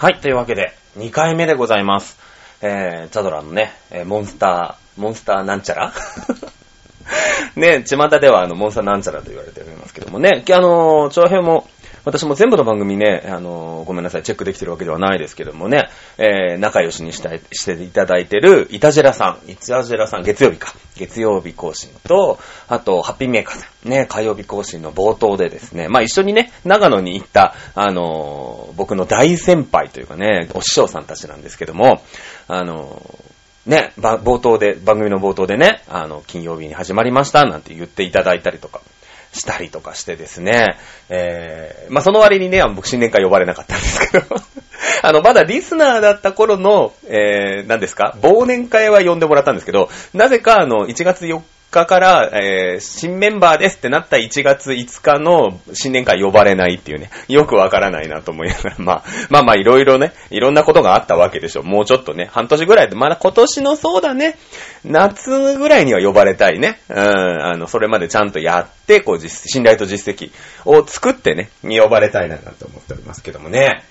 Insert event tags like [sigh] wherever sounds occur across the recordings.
はい、というわけで、2回目でございます。えー、チャドラのね、えーモンスター、モンスターなんちゃら？[laughs] ね、巷ではあの、モンスターなんちゃらと言われておりますけどもね、あのー、長編も、私も全部の番組ね、あのごめんなさい、チェックできてるわけではないですけどもね、えー、仲良しにしたい、していただいてる、イタジェラさん、イタジェラさん、月曜日か、月曜日更新と、あと、ハッピーメーカーさん、ね、火曜日更新の冒頭でですね、まあ一緒にね、長野に行った、あの僕の大先輩というかね、お師匠さんたちなんですけども、あのね、ば冒頭で、番組の冒頭でね、あの、金曜日に始まりました、なんて言っていただいたりとか、したりとかしてですね、えー、まあ、その割にね、僕新年会呼ばれなかったんですけど、[laughs] あの、まだリスナーだった頃の、えー、何ですか、忘年会は呼んでもらったんですけど、なぜかあの、1月4日から、えー、新メンバーですってなった1月5日の新年会呼ばれないっていうね、よくわからないなと思いながら、[laughs] まあ、まあまあいろいろね、いろんなことがあったわけでしょ。もうちょっとね、半年ぐらいで、まだ今年のそうだね、夏ぐらいには呼ばれたいね。うん、あの、それまでちゃんとやって、こう、実信頼と実績を作ってね、呼ばれたいななんて思っておりますけどもね。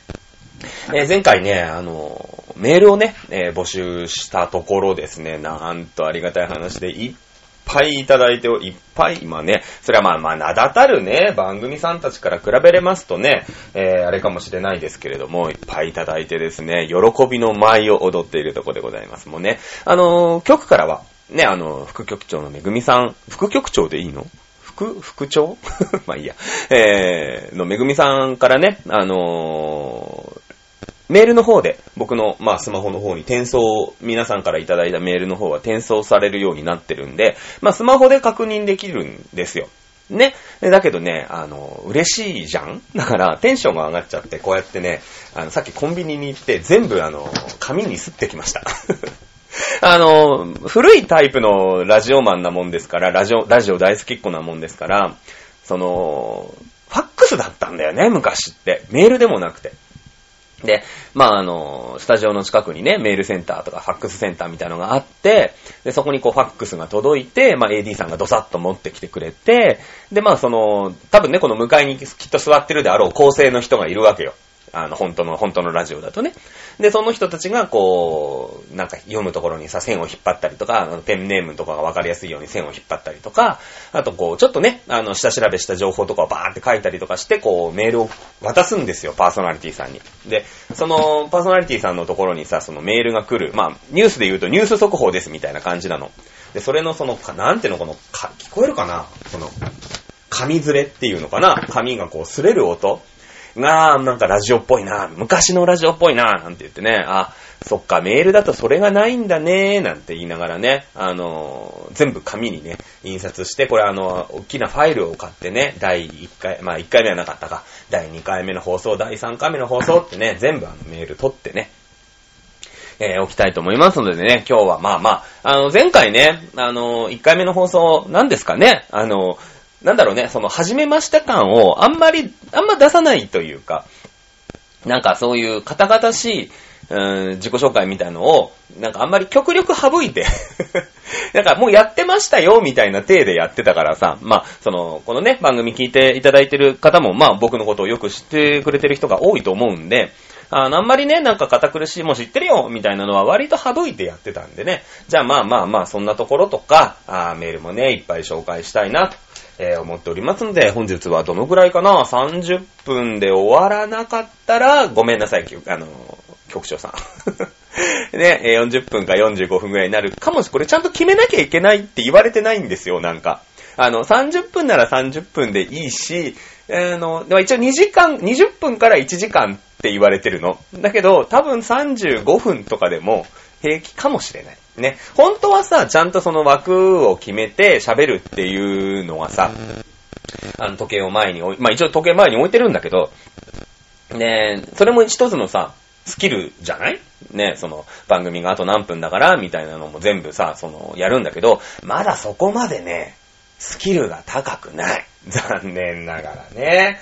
えー前回ね、あの、メールをね、えー募集したところですね、なんとありがたい話で、いっぱいいただいてお、いっぱい、今ね、それはまあまあ、名だたるね、番組さんたちから比べれますとね、えーあれかもしれないですけれども、いっぱいいただいてですね、喜びの舞を踊っているところでございます。もうね、あのー局からは、ね、あの、副局長のめぐみさん、副局長でいいの？副、副長？[laughs] まあいいや。えー、のめぐみさんからね、あのーメールの方で、僕の、まあ、スマホの方に転送、皆さんからいただいたメールの方は転送されるようになってるんで、まあ、スマホで確認できるんですよ。ね。だけどね、あの、嬉しいじゃんだから、テンションが上がっちゃって、こうやってね、あの、さっきコンビニに行って、全部あの、紙に吸ってきました。[laughs] あの、古いタイプのラジオマンなもんですから、ラジオ、ラジオ大好きっ子なもんですから、その、ファックスだったんだよね、昔って。メールでもなくて。で、まあ、あの、スタジオの近くにね、メールセンターとかファックスセンターみたいなのがあって、で、そこにこうファックスが届いて、まあ、AD さんがドサッと持ってきてくれて、で、まあ、その、多分ね、この向かいにきっと座ってるであろう構成の人がいるわけよ。あの、本当の、本当のラジオだとね。で、その人たちが、こう、なんか読むところにさ、線を引っ張ったりとか、ペンネームとかがわかりやすいように線を引っ張ったりとか、あとこう、ちょっとね、あの、下調べした情報とかをバーって書いたりとかして、こう、メールを渡すんですよ、パーソナリティさんに。で、その、パーソナリティさんのところにさ、そのメールが来る。まあ、ニュースで言うとニュース速報ですみたいな感じなの。で、それのその、なんていうの、この、か、聞こえるかな？この、紙ずれっていうのかな？紙がこう、擦れる音？が、なんかラジオっぽいな、昔のラジオっぽいな、なんて言ってね、あ、そっか、メールだとそれがないんだね、なんて言いながらね、あの全部紙にね、印刷して、これあの、大きなファイルを買ってね、第1回、まあ1回目はなかったか、第2回目の放送、第3回目の放送ってね、全部あのメール取ってね、えー、置きたいと思いますのでね、今日はまあまあ、あの、前回ね、あの、1回目の放送、何ですかね、あの、なんだろうね、その、始めました感を、あんまり、あんま出さないというか、なんかそういう、カタカタしい、うん、自己紹介みたいのを、なんかあんまり極力省いて、[laughs] なんかもうやってましたよ、みたいな体でやってたからさ、まあ、その、このね、番組聞いていただいてる方も、まあ僕のことをよく知ってくれてる人が多いと思うんで、あのあんまりね、なんか堅苦しい、もう知ってるよ、みたいなのは割と省いてやってたんでね。じゃあまあまあまあ、そんなところとか、あーメールもね、いっぱい紹介したいなと、え思っておりますので、本日はどのぐらいかな ?30 分で終わらなかったら、ごめんなさい、あの局長さん。[laughs] ね、40分か45分ぐらいになるかもし、これちゃんと決めなきゃいけないって言われてないんですよ、なんか。あの、30分なら30分でいいし、あの、でも一応2時間、20分から1時間って言われてるの。だけど、多分35分とかでも平気かもしれない。ね。本当はさ、ちゃんとその枠を決めて喋るっていうのはさ、あの、時計を前に置い、まあ一応時計前に置いてるんだけど、ねそれも一つのさ、スキルじゃない？ねその番組があと何分だから、みたいなのも全部さ、その、やるんだけど、まだそこまでね、スキルが高くない。残念ながらね。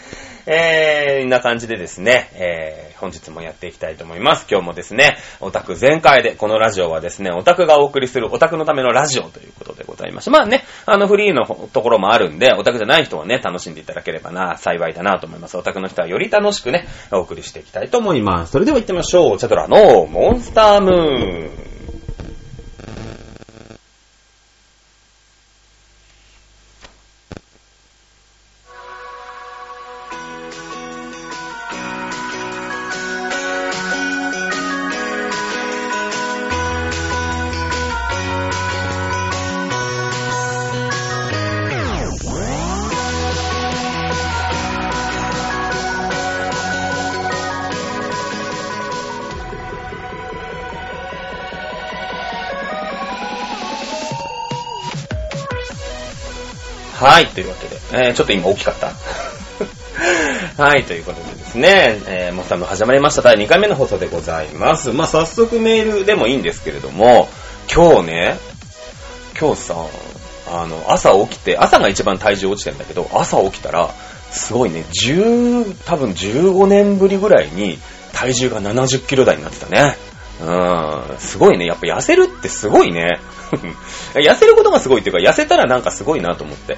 えー、んな感じでですね、えー、本日もやっていきたいと思います。今日もですね、オタク全開で、このラジオはですね、オタクがお送りするオタクのためのラジオということでございました。まあね、あのフリーのところもあるんで、オタクじゃない人はね、楽しんでいただければな、幸いだなと思います。オタクの人はより楽しくね、お送りしていきたいと思います。それでは行ってみましょう。チャドラのモンスタームーン。はい、というわけで、えー、ちょっと今大きかった [laughs] はい、ということでですね、えー、モスタム始まりました第2回目の放送でございます。まあ、早速メールでもいいんですけれども、今日ね、今日さ、あの、朝起きて、朝が一番体重落ちてんだけど、朝起きたら、すごいね、10、多分15年ぶりぐらいに体重が70キロ台になってたね。うん、すごいね。やっぱ痩せるってすごいね。[laughs] 痩せることがすごいっていうか、痩せたらなんかすごいなと思って。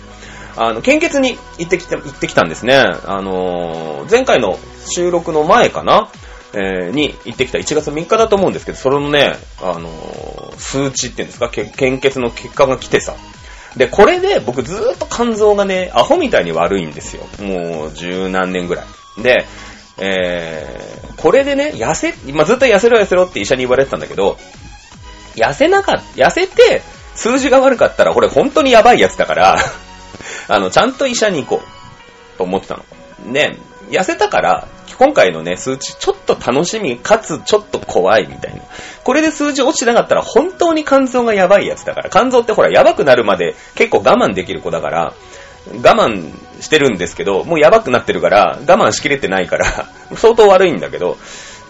あの、献血に行ってきた、行ってきたんですね。あのー、前回の収録の前かな？えー、に行ってきた1月3日だと思うんですけど、それのね、あのー、数値っていうんですか、献血の結果が来てさ。で、これで僕ずーっと肝臓がね、アホみたいに悪いんですよ。もう十何年ぐらい。で、えー、これでね、痩せ、まあ、ずっと痩せろ痩せろって医者に言われてたんだけど、痩せなかった、痩せて、数字が悪かったら、これ本当にやばいやつだから [laughs] あの、ちゃんと医者に行こう、と思ってたの。ね、痩せたから、今回のね、数値、ちょっと楽しみ、かつちょっと怖いみたいな。これで数字落ちてなかったら、本当に肝臓がやばいやつだから。肝臓ってほら、やばくなるまで結構我慢できる子だから、我慢してるんですけど、もうやばくなってるから、我慢しきれてないから、相当悪いんだけど、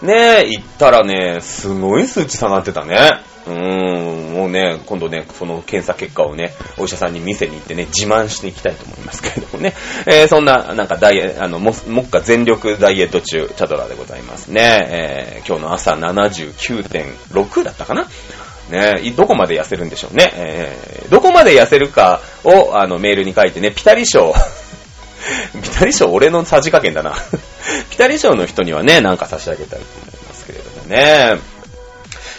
ねえ、行ったらね、すごい数値下がってたね。うーん、もうね、今度ね、その検査結果をね、お医者さんに見せに行ってね、自慢していきたいと思いますけれどもね。えー、そんな、なんかダイエ、あの、も、もっか全力ダイエット中、チャドラでございますね。えー、今日の朝79.6だったかなねえ、どこまで痩せるんでしょうね。えー、どこまで痩せるかを、あの、メールに書いてね、ピタリ賞。ピタリ賞俺のさじ加減だな。ピタリ賞の人にはね、なんか差し上げたいと思いますけれどもね。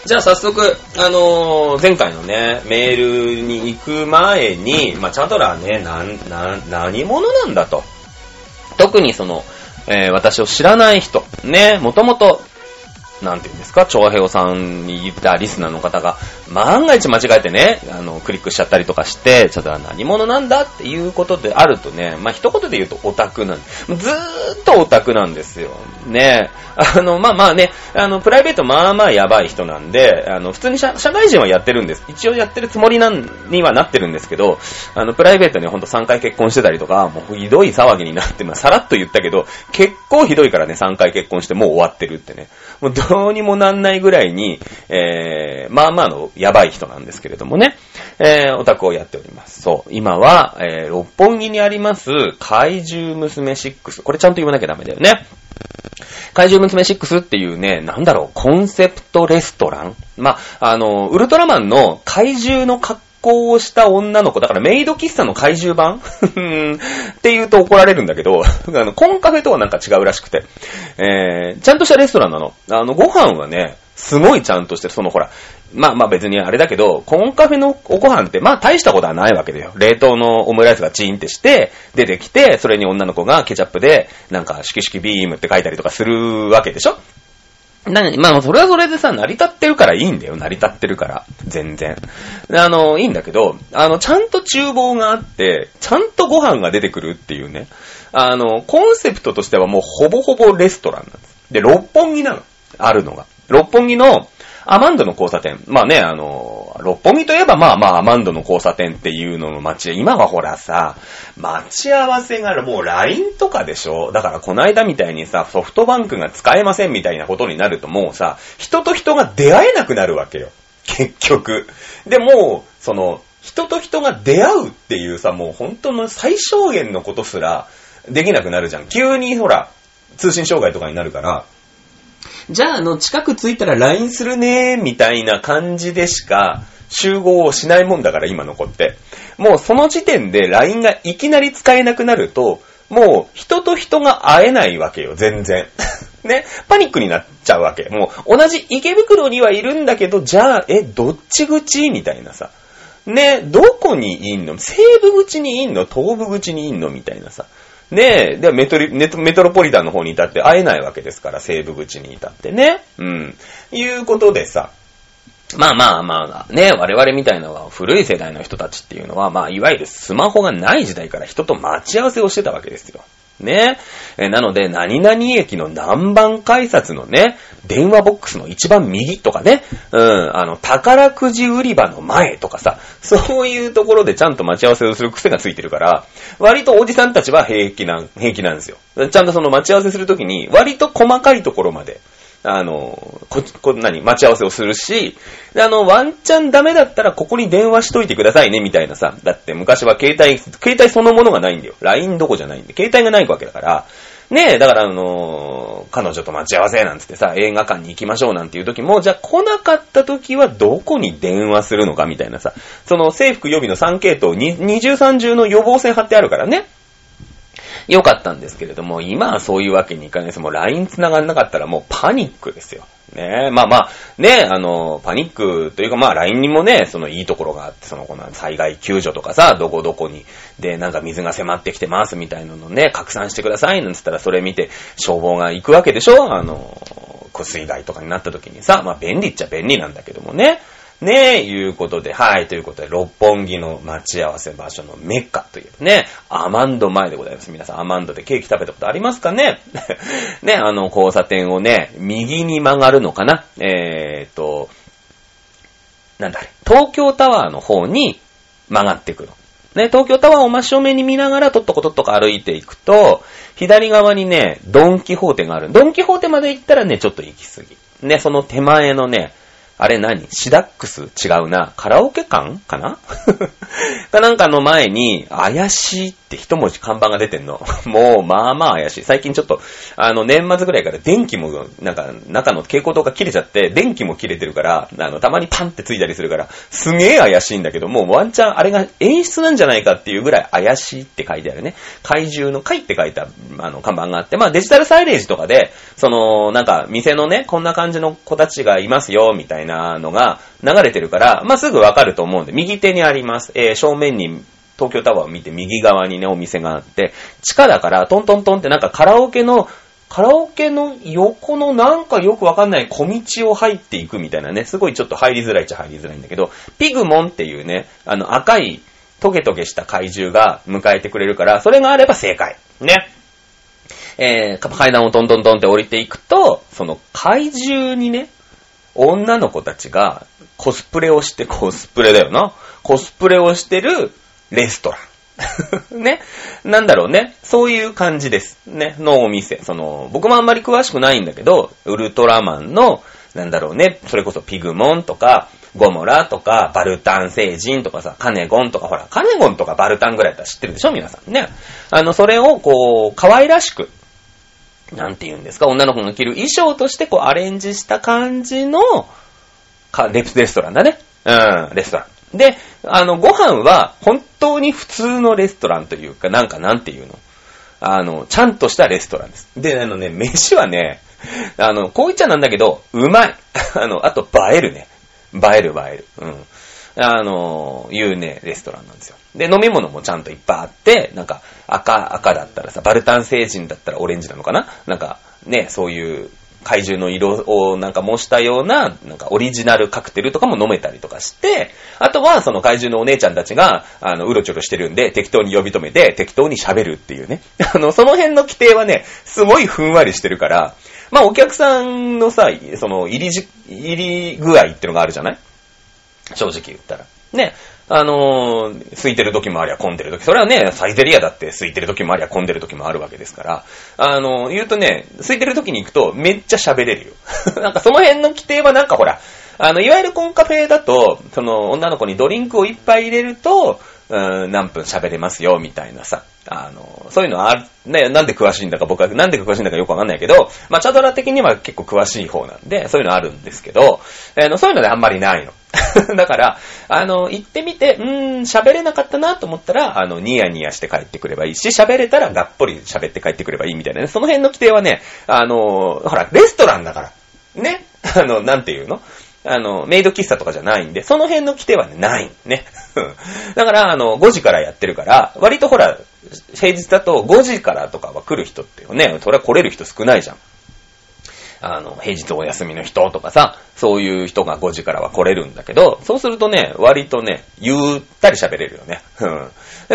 じゃあ早速、あのー、前回のね、メールに行く前に、まあ、チャドラーね、な、な、何者なんだと。特にその、えー、私を知らない人、ね、もともとなんていうんですか、長平さんに言ったリスナーの方が、万が一間違えてね、あの、クリックしちゃったりとかして、ちょっと何者なんだっていうことであるとね、まあ、一言で言うとオタクなんずーっとオタクなんですよ。ねあの、まあまあね、あの、プライベートまあまあやばい人なんで、あの、普通に社社会人はやってるんです。一応やってるつもりなんにはなってるんですけど、あの、プライベートにほんと3回結婚してたりとか、もうひどい騒ぎになって、まあ、さらっと言ったけど、結構ひどいからね、3回結婚してもう終わってるってね。もうどうにもなんないぐらいに、えー、まあまあのやばい人なんですけれどもね、えー、オタクをやっております。そう。今は、えー、六本木にあります、怪獣娘6。これちゃんと言わなきゃダメだよね。怪獣娘6っていうね、なんだろう、コンセプトレストランまあ、あの、ウルトラマンの怪獣の格好をした女の子、だからメイド喫茶の怪獣版？[laughs] って言うと怒られるんだけど、[laughs] あの、コンカフェとはなんか違うらしくて、えー、ちゃんとしたレストランなの。あの、ご飯はね、すごいちゃんとしてる、そのほら、まあまあ別にあれだけど、コンカフェのおご飯って、まあ大したことはないわけだよ。冷凍のオムライスがチーンってして、出てきて、それに女の子がケチャップで、なんか、シキシキビームって書いたりとかするわけでしょ？なに、まあ、それはそれでさ、成り立ってるからいいんだよ。成り立ってるから。全然。あの、いいんだけど、あの、ちゃんと厨房があって、ちゃんとご飯が出てくるっていうね。あの、コンセプトとしてはもうほぼほぼレストランなんです。で、六本木なの。あるのが。六本木の、アマンドの交差点。まあね、あの、六本木といえばまあまあアマンドの交差点っていうのの街で、今はほらさ、待ち合わせが、もう LINE とかでしょ？だからこの間みたいにさ、ソフトバンクが使えませんみたいなことになるともうさ、人と人が出会えなくなるわけよ。結局。で、もう、その、人と人が出会うっていうさ、もう本当の最小限のことすらできなくなるじゃん。急にほら、通信障害とかになるから、じゃあ、あの、近く着いたら LINE するねみたいな感じでしか、集合をしないもんだから、今の子って。もうその時点で LINE がいきなり使えなくなると、もう人と人が会えないわけよ、全然。[laughs] ね、パニックになっちゃうわけ。もう同じ池袋にはいるんだけど、じゃあ、え、どっち口みたいなさ。ね、どこにいんの？西部口にいんの？東部口にいんの？みたいなさ。ねえ、で、メトリ、メトロポリタンの方にいたって会えないわけですから、西部口にいたってね。うん。いうことでさ。まあまあまあ、ね、我々みたいな古い世代の人たちっていうのは、まあ、いわゆるスマホがない時代から人と待ち合わせをしてたわけですよ。ね。えなので、何々駅の南蛮改札のね、電話ボックスの一番右とかね、うん、あの、宝くじ売り場の前とかさ、そういうところでちゃんと待ち合わせをする癖がついてるから、割とおじさんたちは平気なん、平気なんですよ。ちゃんとその待ち合わせするときに、割と細かいところまで、あの、こ、こ、何待ち合わせをするし、であの、ワンチャンダメだったらここに電話しといてくださいね、みたいなさ。だって昔は携帯、携帯そのものがないんだよ。LINE どこじゃないんで。携帯がないわけだから、ねえ、だからあの彼女と待ち合わせなんつってさ、映画館に行きましょうなんていう時も、じゃあ来なかった時はどこに電話するのかみたいなさ、その制服予備の3系統に、二重三重の予防線貼ってあるからね。良かったんですけれども、今はそういうわけにいかないです。もう LINE 繋がんなかったらもうパニックですよ。ねえまあまあ、ねえあの、パニックというかまあ LINE にもね、そのいいところがあって、そのこの災害救助とかさ、どこどこに、で、なんか水が迫ってきてますみたいなのね、拡散してくださいなんつったらそれ見て消防が行くわけでしょ？あの、水害とかになった時にさ、まあ便利っちゃ便利なんだけどもね。ねえ、いうことで、はい、ということで、六本木の待ち合わせ場所のメッカというね、アマンド前でございます。皆さん、アマンドでケーキ食べたことありますかね？[laughs] ね、あの、交差点をね、右に曲がるのかな？えーと、なんだあれ、東京タワーの方に曲がっていくる。ね、東京タワーを真正面に見ながら、とっとことっとこ歩いていくと、左側にね、ドンキホーテがある。ドンキホーテまで行ったらね、ちょっと行き過ぎ。ね、その手前のね、あれ何？シダックス？違うな。カラオケ館？かな？[laughs] かなんかの前に、怪しいって一文字看板が出てんの。[laughs] もう、まあまあ怪しい。最近ちょっと、あの、年末ぐらいから電気も、なんか、中の蛍光灯が切れちゃって、電気も切れてるから、あの、たまにパンってついたりするから、すげえ怪しいんだけど、もうワンチャンあれが演出なんじゃないかっていうぐらい怪しいって書いてあるね。怪獣の怪って書いた、あの、看板があって、まあデジタルサイレージとかで、その、なんか、店のね、こんな感じの子たちがいますよ、みたいななのが流れてるから、まあ、すぐわかると思うんで、右手にあります。えー、正面に東京タワーを見て右側にね、お店があって、地下だから、トントントンってなんかカラオケの、カラオケの横のなんかよくわかんない小道を入っていくみたいなね、すごいちょっと入りづらいっちゃ入りづらいんだけど、ピグモンっていうね、あの赤いトゲトゲした怪獣が迎えてくれるから、それがあれば正解。ね。えー、階段をトントントンって降りていくと、その怪獣にね、女の子たちがコスプレをして、コスプレだよな。コスプレをしてるレストラン。[laughs] ね。なんだろうね。そういう感じです。ね。のお店。その、僕もあんまり詳しくないんだけど、ウルトラマンの、なんだろうね。それこそピグモンとか、ゴモラとか、バルタン星人とかさ、カネゴンとか、ほら、カネゴンとかバルタンぐらいだったら知ってるでしょ？皆さんね。あの、それをこう、可愛らしく、なんて言うんですか、女の子が着る衣装としてこうアレンジした感じの、か、レプレストランだね。うん、レストラン。で、あの、ご飯は本当に普通のレストランというか、なんかなんていうの？あの、ちゃんとしたレストランです。で、あのね、飯はね、あの、こう言っちゃなんだけど、うまい。[laughs] あの、あと映えるね。映える映える。うん。あの、いうね、レストランなんですよ。で、飲み物もちゃんといっぱいあって、なんか、赤、赤だったらさ、バルタン星人だったらオレンジなのかな？なんか、ね、そういう怪獣の色をなんか模したような、なんかオリジナルカクテルとかも飲めたりとかして、あとはその怪獣のお姉ちゃんたちが、あの、うろちょろしてるんで、適当に呼び止めて、適当に喋るっていうね。[laughs] あの、その辺の規定はね、すごいふんわりしてるから、まあお客さんのさ、その入りじ、入り具合ってのがあるじゃない？正直言ったら。ね。あのー、空いてる時もありゃ混んでる時。それはね、サイゼリアだって空いてる時もありゃ混んでる時もあるわけですから。あのー、言うとね、空いてる時に行くとめっちゃ喋れるよ。[laughs] なんかその辺の規定はなんかほら、あの、いわゆるコンカフェだと、その女の子にドリンクをいっぱい入れると、うん、何分喋れますよ、みたいなさ。あの、そういうのはある、ね、なんで詳しいんだか僕は、なんで詳しいんだかよくわかんないけど、まあ、チャドラ的には結構詳しい方なんで、そういうのあるんですけど、あの、そういうのであんまりないの。[laughs] だから、あの、行ってみて、うーん、喋れなかったなと思ったら、あの、ニヤニヤして帰ってくればいいし、喋れたらがっぽり喋って帰ってくればいいみたいなね。その辺の規定はね、あの、ほら、レストランだから。ね？[laughs] あの、なんていうの？あの、メイド喫茶とかじゃないんで、その辺の規定はね、ないね。[laughs] だから、あの、5時からやってるから、割とほら、平日だと5時からとかは来る人ってよね、それは来れる人少ないじゃん。あの、平日お休みの人とかさ、そういう人が5時からは来れるんだけど、そうするとね、割とね、ゆったり喋れるよね。う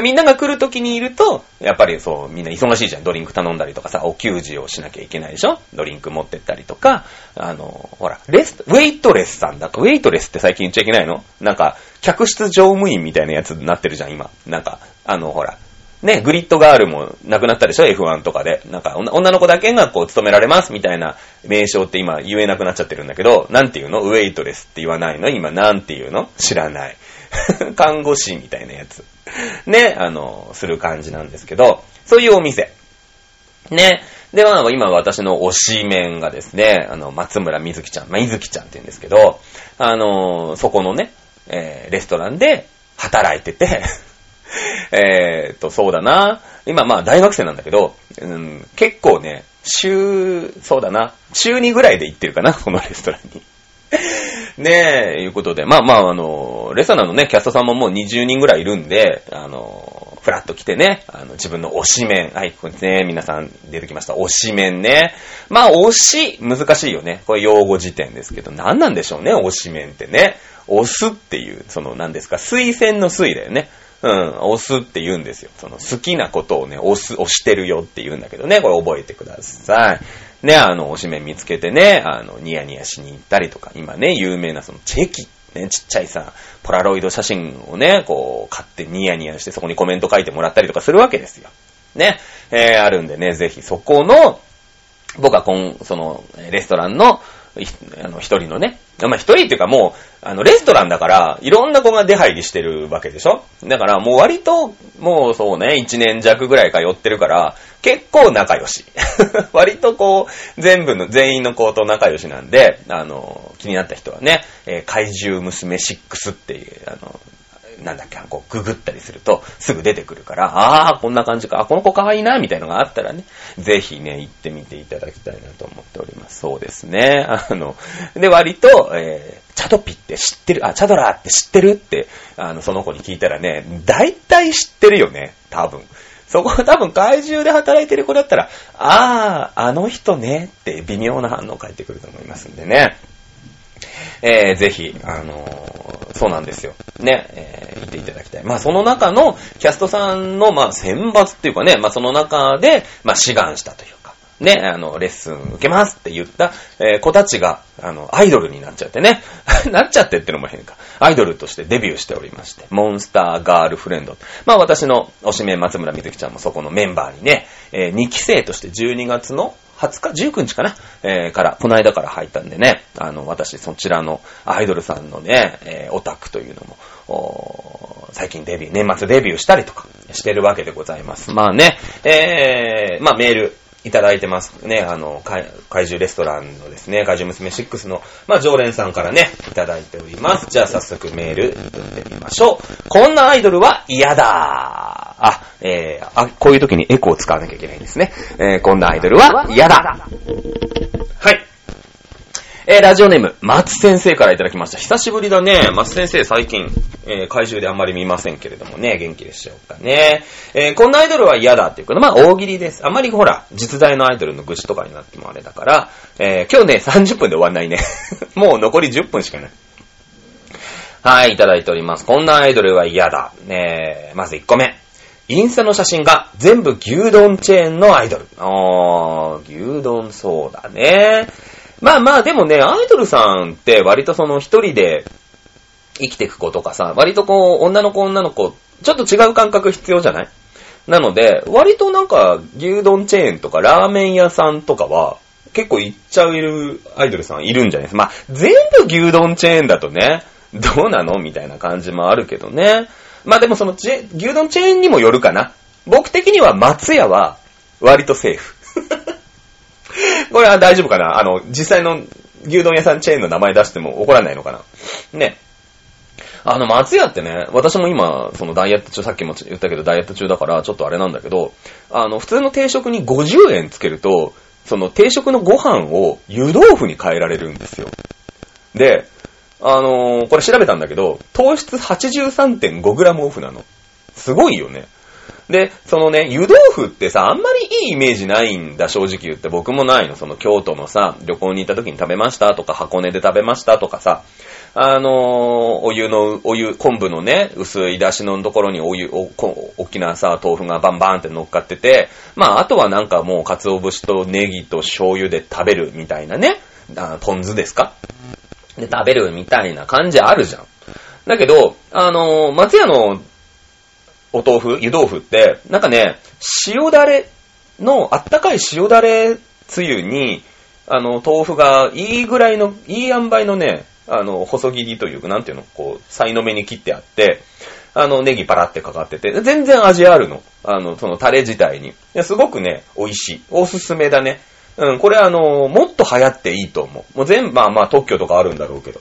ん。みんなが来る時にいると、やっぱりそう、みんな忙しいじゃん。ドリンク頼んだりとかさ、お給仕をしなきゃいけないでしょ？ドリンク持ってったりとか、あの、ほら、レス、ウェイトレスさんだと、ウェイトレスって最近言っちゃいけないの？なんか、客室乗務員みたいなやつになってるじゃん、今。なんか、あの、ほら、ね、グリッドガールもなくなったでしょ ?F1 とかで。なんか、女の子だけがこう、務められますみたいな名称って今言えなくなっちゃってるんだけど、なんていうの？ウェイトレスって言わないの？今なんていうの？知らない。[laughs] 看護師みたいなやつ。ね、あの、する感じなんですけど、そういうお店。ね。で、まあ、今私の推し面がですね、あの、松村みずきちゃん、まあ、いずきちゃんって言うんですけど、あの、そこのね、えー、レストランで働いてて [laughs] [laughs] えっと、そうだな。今まあ大学生なんだけど、うん、結構ね、週、そうだな、週2ぐらいで行ってるかな、[laughs] このレストランに。[laughs] ねえ、いうことで、まあまあ、あの、レストランのね、キャストさんももう20人ぐらいいるんで、あの、フラッと来てね、あの、自分の推し面、はい、これね、皆さん出てきました。推し面ね。まあ、推し、難しいよね。これ用語辞典ですけど、何なんでしょうね、推し面ってね。推すっていう、その、何ですか、推薦の推だよね。うん、押すって言うんですよ。その好きなことをね、押す、押してるよって言うんだけどね、これ覚えてください。ね、あの、押し面見つけてね、あの、ニヤニヤしに行ったりとか、今ね、有名なそのチェキ、ね、ちっちゃいさ、ポラロイド写真をね、こう、買ってニヤニヤしてそこにコメント書いてもらったりとかするわけですよ。ね、えー、あるんでね、ぜひそこの、僕は今、その、レストランの、あの、一人のね、まあ、一人っていうかもう、あの、レストランだから、いろんな子が出入りしてるわけでしょ？だからもう割と、もうそうね、一年弱ぐらい通ってるから、結構仲良し。[laughs] 割とこう、全部の、全員の子と仲良しなんで、あの、気になった人はね、えー、怪獣娘6っていう、あの、なんだっけ、こう、ググったりすると、すぐ出てくるから、ああ、こんな感じか、あ、この子可愛いな、みたいなのがあったらね、ぜひね、行ってみていただきたいなと思っております。そうですね。あの、で、割と、えー、チャドピって知ってるあ、チャドラーって知ってるって、あの、その子に聞いたらね、大体知ってるよね、多分。そこは [laughs] 多分怪獣で働いてる子だったら、ああ、あの人ねって微妙な反応返ってくると思いますんでね。えー、ぜひ、あのー、そうなんですよ。ね、えー、見ていただきたい。まあ、その中の、キャストさんの、まあ、選抜っていうかね、まあ、その中で、まあ、志願したというか、ね、あの、レッスン受けますって言った、えー、子たちが、あの、アイドルになっちゃってね。[laughs] なっちゃってってのも変か。アイドルとしてデビューしておりまして、モンスターガールフレンド。まあ私の推しメン松村みずきちゃんもそこのメンバーにね、えー、2期生として12月の20日 ?19 日かな？えー、から、この間から入ったんでね、あの、私、そちらのアイドルさんのね、えー、オタクというのも、お最近デビュー、年末デビューしたりとかしてるわけでございます。まあね、えー、まあメール、いただいてますね。あの、怪獣レストランのですね、怪獣娘6の、まあ、常連さんからね、いただいております。じゃあ早速メール読んでみましょう。こんなアイドルは嫌だあ、えー、あ、こういう時にエコーを使わなきゃいけないんですね。えー、こんなアイドルは嫌だはい。えー、ラジオネーム、松先生からいただきました。久しぶりだね。松先生最近、えー、怪獣であんまり見ませんけれどもね、元気でしょうかね。えー、こんなアイドルは嫌だっていうこと、まあ大喜利です。あまりほら、実在のアイドルの愚痴とかになってもあれだから、えー、今日ね、30分で終わんないね。[laughs] もう残り10分しかない。はい、いただいております。こんなアイドルは嫌だ。ねまず1個目。インスタの写真が全部牛丼チェーンのアイドル。あー、牛丼そうだね。まあまあでもね、アイドルさんって割とその一人で生きていく子とかさ、割とこう、女の子女の子、ちょっと違う感覚必要じゃない？なので、割となんか、牛丼チェーンとかラーメン屋さんとかは、結構行っちゃういるアイドルさんいるんじゃないですか？まあ、全部牛丼チェーンだとね、どうなのみたいな感じもあるけどね。まあでもその牛丼チェーンにもよるかな。僕的には松屋は割とセーフ。[laughs] これは大丈夫かな？あの、実際の牛丼屋さんチェーンの名前出しても怒らないのかな？ね。あの、松屋ってね、私も今、そのダイエット中、さっきも言ったけどダイエット中だから、ちょっとあれなんだけど、あの、普通の定食に50円つけると、その定食のご飯を湯豆腐に変えられるんですよ。で、あのーこれ調べたんだけど、糖質 83.5g オフなの。すごいよね。で、そのね、湯豆腐ってさ、あんまりいいイメージないんだ、正直言って。僕もないの。その京都のさ、旅行に行った時に食べましたとか、箱根で食べましたとかさ、あのーお湯の、お湯、昆布のね、薄い出汁のところにお湯、お、こ大きなさ、豆腐がバンバンって乗っかってて、まあ、あとはなんかもう、鰹節とネギと醤油で食べるみたいなね、あポン酢ですかで、食べるみたいな感じあるじゃん。だけど、あのー松屋のお豆腐、湯豆腐って、なんかね、塩だれの、あったかい塩だれつゆに、あの、豆腐がいいぐらいの、いい塩梅のね、あの、細切りというか、なんていうの、こう、さいの目に切ってあって、あの、ネギパラってかかってて、全然味あるの。あの、そのタレ自体に。いやすごくね、美味しい。おすすめだね。うん、これあの、もっと流行っていいと思う。もう全部、まあまあ特許とかあるんだろうけど。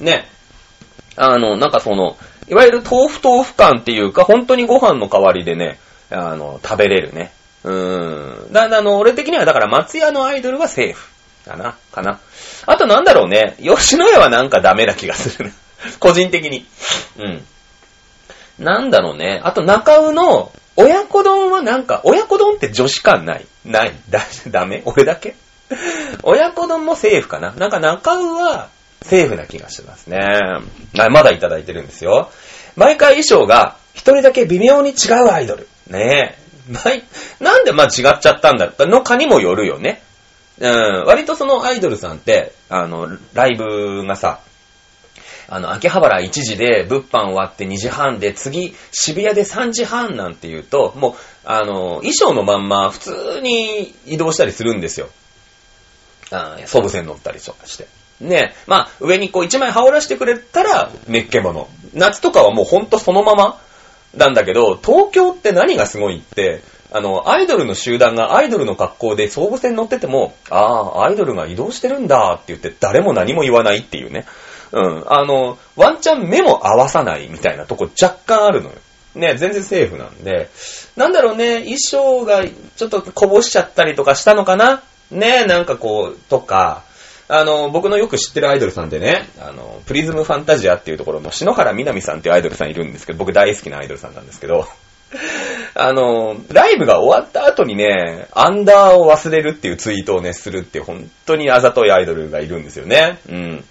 ね。あの、なんかその、いわゆる豆腐豆腐感っていうか、本当にご飯の代わりでね、あの、食べれるね。うーん。だ、あの、俺的にはだから松屋のアイドルはセーフ。かなかな。あとなんだろうね。吉野家はなんかダメな気がする。[laughs] 個人的に。うん。なんだろうね。あと中尾の親子丼はなんか、親子丼って女子感ない？ないだ、ダメ？俺だけ？親子丼もセーフかななんか中尾はセーフな気がしますね。まだいただいてるんですよ。毎回衣装が一人だけ微妙に違うアイドル。ねえ。なんでまあ違っちゃったんだのかにもよるよね。うん、割とそのアイドルさんって、あの、ライブがさ、あの、秋葉原1時で物販終わって2時半で、次、渋谷で3時半なんて言うと、もう、あの、衣装のまんま普通に移動したりするんですよ。あ総武線乗ったりとかして。ねえまあ、上にこう一枚羽織らしてくれたら、熱気物。夏とかはもうほんとそのままなんだけど、東京って何がすごいって、あの、アイドルの集団がアイドルの格好で総武線乗ってても、ああ、アイドルが移動してるんだって言って誰も何も言わないっていうね。うん。あの、ワンチャン目も合わさないみたいなとこ若干あるのよ。ね、全然セーフなんで。なんだろうね、衣装がちょっとこぼしちゃったりとかしたのかな？ね、なんかこう、とか、あの、僕のよく知ってるアイドルさんでね、あの、プリズムファンタジアっていうところの篠原みなみさんっていうアイドルさんいるんですけど、僕大好きなアイドルさんなんですけど、[laughs] あの、ライブが終わった後にね、アンダーを忘れるっていうツイートをね、するっていう本当にあざといアイドルがいるんですよね。うん。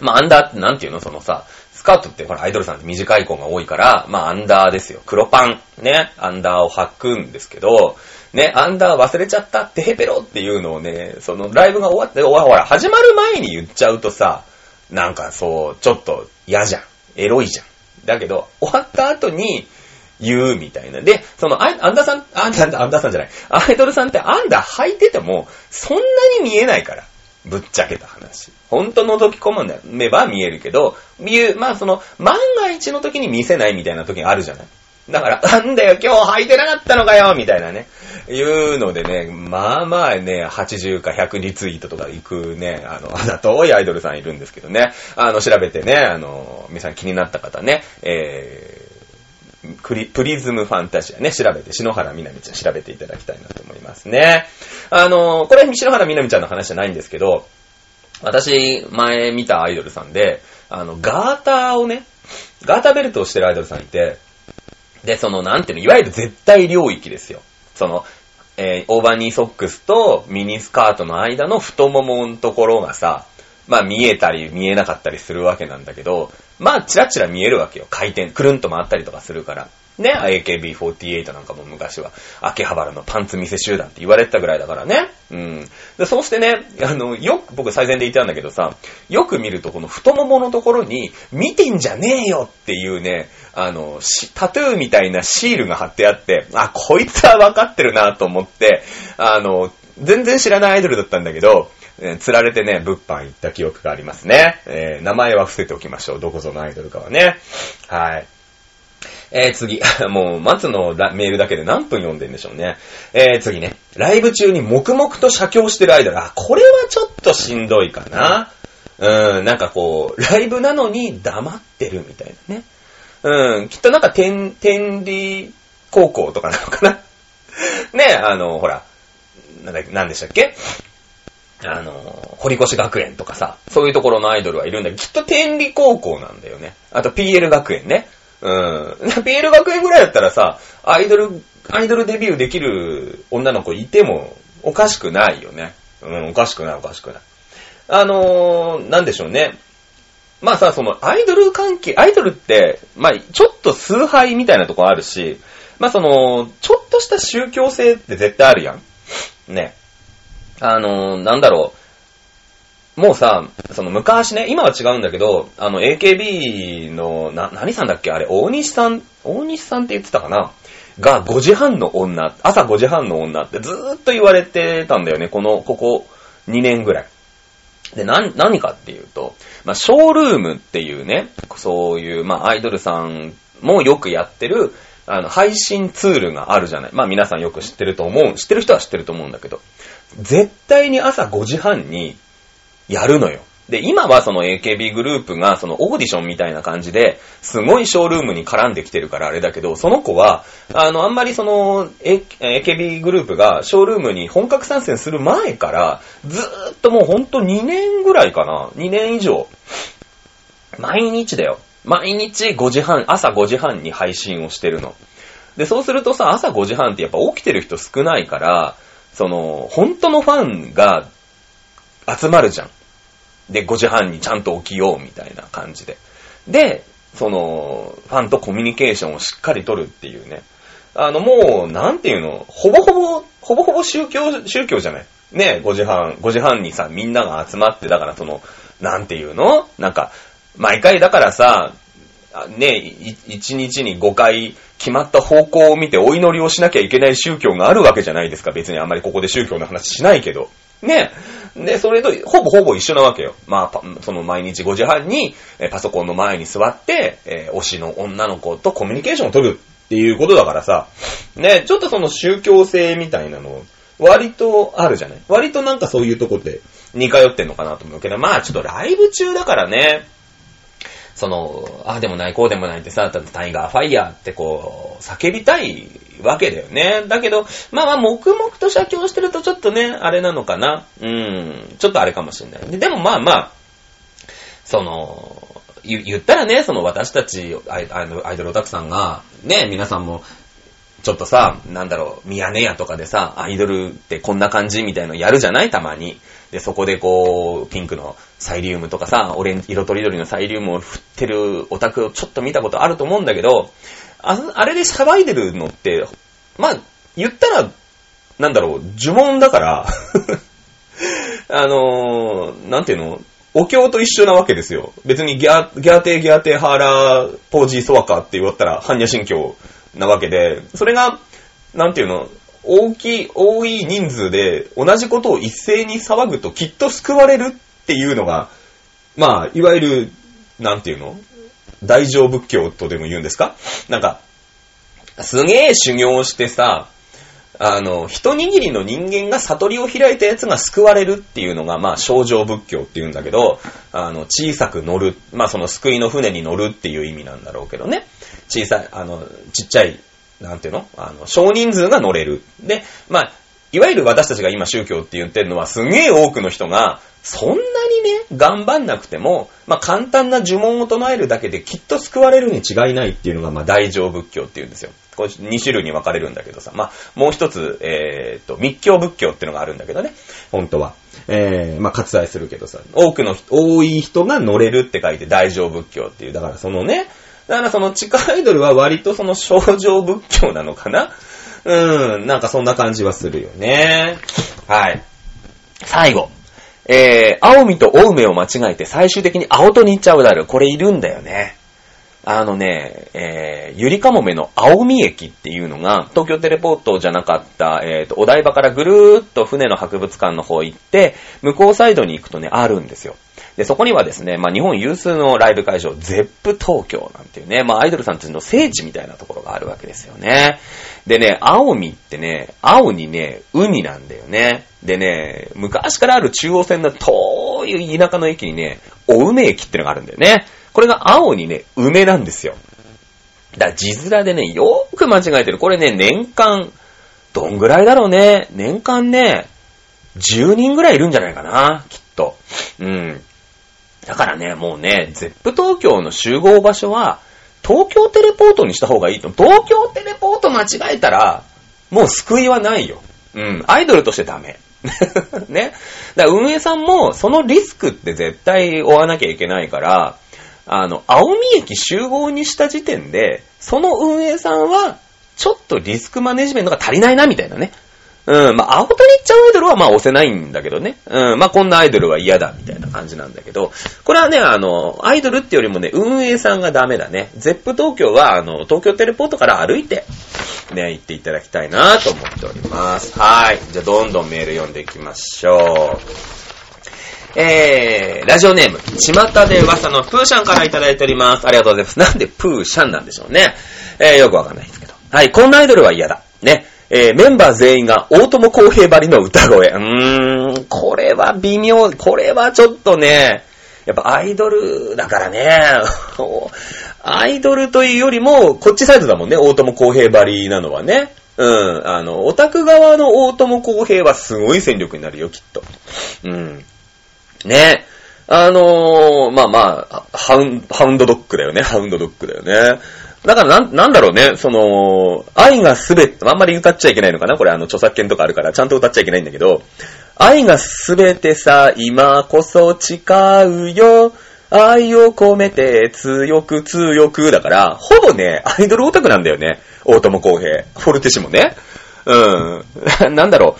まあ、アンダーってなんていうのそのさ、スカートってほら、アイドルさんって短い子が多いから、まあ、アンダーですよ。黒パン。ね。アンダーを履くんですけど、ね、アンダー忘れちゃったってヘペロっていうのをね、そのライブが終わって、ほら、ほら、始まる前に言っちゃうとさ、なんかそう、ちょっと嫌じゃん。エロいじゃん。だけど、終わった後に、言うみたいな。で、その、アアンダーさん、アンダー、アンダーさんじゃない。アイドルさんってアンダー履いてても、そんなに見えないから。ぶっちゃけた話。本当覗き込むんめば見えるけど、見え、まあその、万が一の時に見せないみたいな時があるじゃない。だから、なんだよ、今日履いてなかったのかよみたいなね。いうのでね、まあまあね、80か100リツイートとか行くね、あの、あざといアイドルさんいるんですけどね。あの、調べてね、あの、皆さん気になった方ね、えー、クリプリズムファンタジアね、調べて、篠原みなみちゃん調べていただきたいなと思いますね。あの、これ篠原みなみちゃんの話じゃないんですけど、私、前見たアイドルさんで、あの、ガーターをね、ガーターベルトをしてるアイドルさんいて、で、その、なんていうの、いわゆる絶対領域ですよ。その、えーオーバーニーソックスとミニスカートの間の太もものところがさ、まあ見えたり見えなかったりするわけなんだけど、まあチラチラ見えるわけよ。回転、くるんと回ったりとかするから。ね、AKB48 なんかも昔は、秋葉原のパンツ見せ集団って言われてたぐらいだからね。うん。で、そうしてね、あの、よく、僕最前で言ったんだけどさ、よく見るとこの太もものところに、見てんじゃねえよっていうね、あの、タトゥーみたいなシールが貼ってあって、あ、こいつは分かってるなと思って、あの、全然知らないアイドルだったんだけど、えー釣られてね、物販行った記憶がありますね。えー名前は伏せておきましょう。どこぞのアイドルかはね。はい。えー、次。[laughs] もう、松のメールだけで何分読んでんでしょうね。えー、次ね。ライブ中に黙々と写経してるアイドル。あ、これはちょっとしんどいかな。うん、なんかこう、ライブなのに黙ってるみたいなね。うん、きっとなんか天、天理高校とかなのかな。[laughs] ね、あの、ほら、なんだっけなんでしたっけ？あの、堀越学園とかさ、そういうところのアイドルはいるんだけど、きっと天理高校なんだよね。あと PL 学園ね。うん。PL 学園ぐらいだったらさ、アイドル、アイドルデビューできる女の子いてもおかしくないよね。うん、おかしくないおかしくない。あのー、なんでしょうね。まあさ、そのアイドル関係、アイドルって、まあちょっと崇拝みたいなとこあるし、まあその、ちょっとした宗教性って絶対あるやん。ね。あのー、なんだろう。もうさ、その昔ね、今は違うんだけど、あの AKB の、な、何さんだっけ？あれ、大西さん、大西さんって言ってたかな？が5時半の女、朝5時半の女ってずーっと言われてたんだよね、この、ここ2年ぐらい。で、な、何かっていうと、まあ、ショールームっていうね、そういう、まあ、アイドルさんもよくやってる、あの、配信ツールがあるじゃない。まあ、皆さんよく知ってると思う、知ってる人は知ってると思うんだけど、絶対に朝5時半にやるのよ。で、今はその AKB グループがそのオーディションみたいな感じで、すごいショールームに絡んできてるからあれだけど、その子は、あの、あんまりその、AKB グループがショールームに本格参戦する前から、ずーっともうほんと2年ぐらいかな ?2 年以上。毎日だよ。毎日5時半、朝5時半に配信をしてるの。で、そうするとさ、朝5時半ってやっぱ起きてる人少ないから、その、本当のファンが集まるじゃん。で、5時半にちゃんと起きようみたいな感じで。で、その、ファンとコミュニケーションをしっかり取るっていうね。あの、もう、なんていうの、ほぼほぼ、ほぼほぼ宗教、宗教じゃない？ね、5時半、5時半にさ、みんなが集まって、だからその、なんていうの？なんか、毎回だからさ、ね、1日に5回決まった方向を見てお祈りをしなきゃいけない宗教があるわけじゃないですか。別にあんまりここで宗教の話しないけど。[laughs] ね。で、それと、ほぼほぼ一緒なわけよ。まあ、その毎日5時半に、えパソコンの前に座って、えー、推しの女の子とコミュニケーションを取るっていうことだからさ、ね、ちょっとその宗教性みたいなの、割とあるじゃない？割となんかそういうとこで似通ってんのかなと思うけど、まあちょっとライブ中だからね、その、ああでもない、こうでもないってさ、タイガーファイヤーってこう、叫びたいわけだよね。だけど、まあまあ、黙々と写経してるとちょっとね、あれなのかな。うん、ちょっとあれかもしれない。ででもまあまあ、その、言ったらね、その私たちアイドルオタクさんが、ね、皆さんも、ちょっとさ、なんだろう、ミヤネ屋とかでさ、アイドルってこんな感じみたいのやるじゃない？たまに。で、そこでこう、ピンクのサイリウムとかさ、オレンジ、色とりどりのサイリウムを振ってるオタクをちょっと見たことあると思うんだけど、ああれで騒いでるのって、まあ、言ったら、なんだろう、呪文だから [laughs] あのー、なんていうのお経と一緒なわけですよ。別にギャ、ギャーテーギャーテーハーラーポージーソワカって言ったら、般若心経なわけで、それが、なんていうの、大きい、多い人数で同じことを一斉に騒ぐときっと救われるっていうのが、まあ、いわゆる、なんていうの？大乗仏教とでも言うんですか？なんか、すげえ修行してさ、あの、一握りの人間が悟りを開いたやつが救われるっていうのが、まあ、正常仏教って言うんだけど、あの、小さく乗る、まあ、その救いの船に乗るっていう意味なんだろうけどね。小さい、あの、ちっちゃいなんていうの？あの、少人数が乗れる。で、まあ、いわゆる私たちが今宗教って言ってるのはすげえ多くの人が、そんなにね、頑張んなくても、まあ簡単な呪文を唱えるだけできっと救われるに違いないっていうのが、まあ大乗仏教って言うんですよ。これ2種類に分かれるんだけどさ、まあもう一つ、えー、っと、密教仏教っていうのがあるんだけどね、本当は。えー、まあ割愛するけどさ、多くの、多い人が乗れるって書いて大乗仏教っていう、だからそのね、だからその地下アイドルは割とその症状仏教なのかなうん、なんかそんな感じはするよね。はい。最後。えー、青みと青梅を間違えて最終的に青とに行っちゃうだる。これいるんだよね。あのね、えー、ゆりかもめの青み駅っていうのが、東京テレポートじゃなかった、えーと、お台場からぐるーっと船の博物館の方行って、向こうサイドに行くとね、あるんですよ。で、そこにはですね、まあ日本有数のライブ会場、ゼップ東京なんていうね、まあアイドルさんたちの聖地みたいなところがあるわけですよね。でね、青海ってね、青にね、海なんだよね。でね、昔からある中央線の遠い田舎の駅にね、お梅駅ってのがあるんだよね。これが青にね、梅なんですよ。だから字面でね、よーく間違えてる。これね、年間、どんぐらいだろうね。年間ね、10人ぐらいいるんじゃないかな、きっと。うん。だからね、もうね、ゼップ東京の集合場所は、東京テレポートにした方がいいと。東京テレポート間違えたら、もう救いはないよ。うん。アイドルとしてダメ。[laughs] ね。だから運営さんも、そのリスクって絶対負わなきゃいけないから、あの、青海駅集合にした時点で、その運営さんは、ちょっとリスクマネジメントが足りないな、みたいなね。うん、まあ、アホトリッチャーアイドルはまあ押せないんだけどね。うん、まあ、こんなアイドルは嫌だ、みたいな感じなんだけど、これはね、あの、アイドルってよりもね、運営さんがダメだね。ゼップ東京は、あの、東京テレポートから歩いて、ね、行っていただきたいなと思っております。はい。じゃ、どんどんメール読んでいきましょう。えー、ラジオネーム、巷で噂のプーシャンからいただいております。ありがとうございます。なんでプーシャンなんでしょうね。えー、よくわかんないですけど。はい、こんなアイドルは嫌だ。ね。えー、メンバー全員が大友公平張りの歌声。うーん、これは微妙、これはちょっとね、やっぱアイドルだからね、[laughs] アイドルというよりも、こっちサイズだもんね、大友公平張りなのはね。うん、あの、オタク側の大友公平はすごい戦力になるよ、きっと。うん。ね。あのー、まあまあ、ハウン、ハウンドドッグだよね、ハウンドドッグだよね。だからなん、なんだろうね、その、愛がすべ、あんまり歌っちゃいけないのかな？これあの、著作権とかあるから、ちゃんと歌っちゃいけないんだけど、愛がすべてさ、今こそ誓うよ。愛を込めて強く強くだから、ほぼね、アイドルオタクなんだよね。大友公平。フォルテシモね。うん。[laughs] なんだろ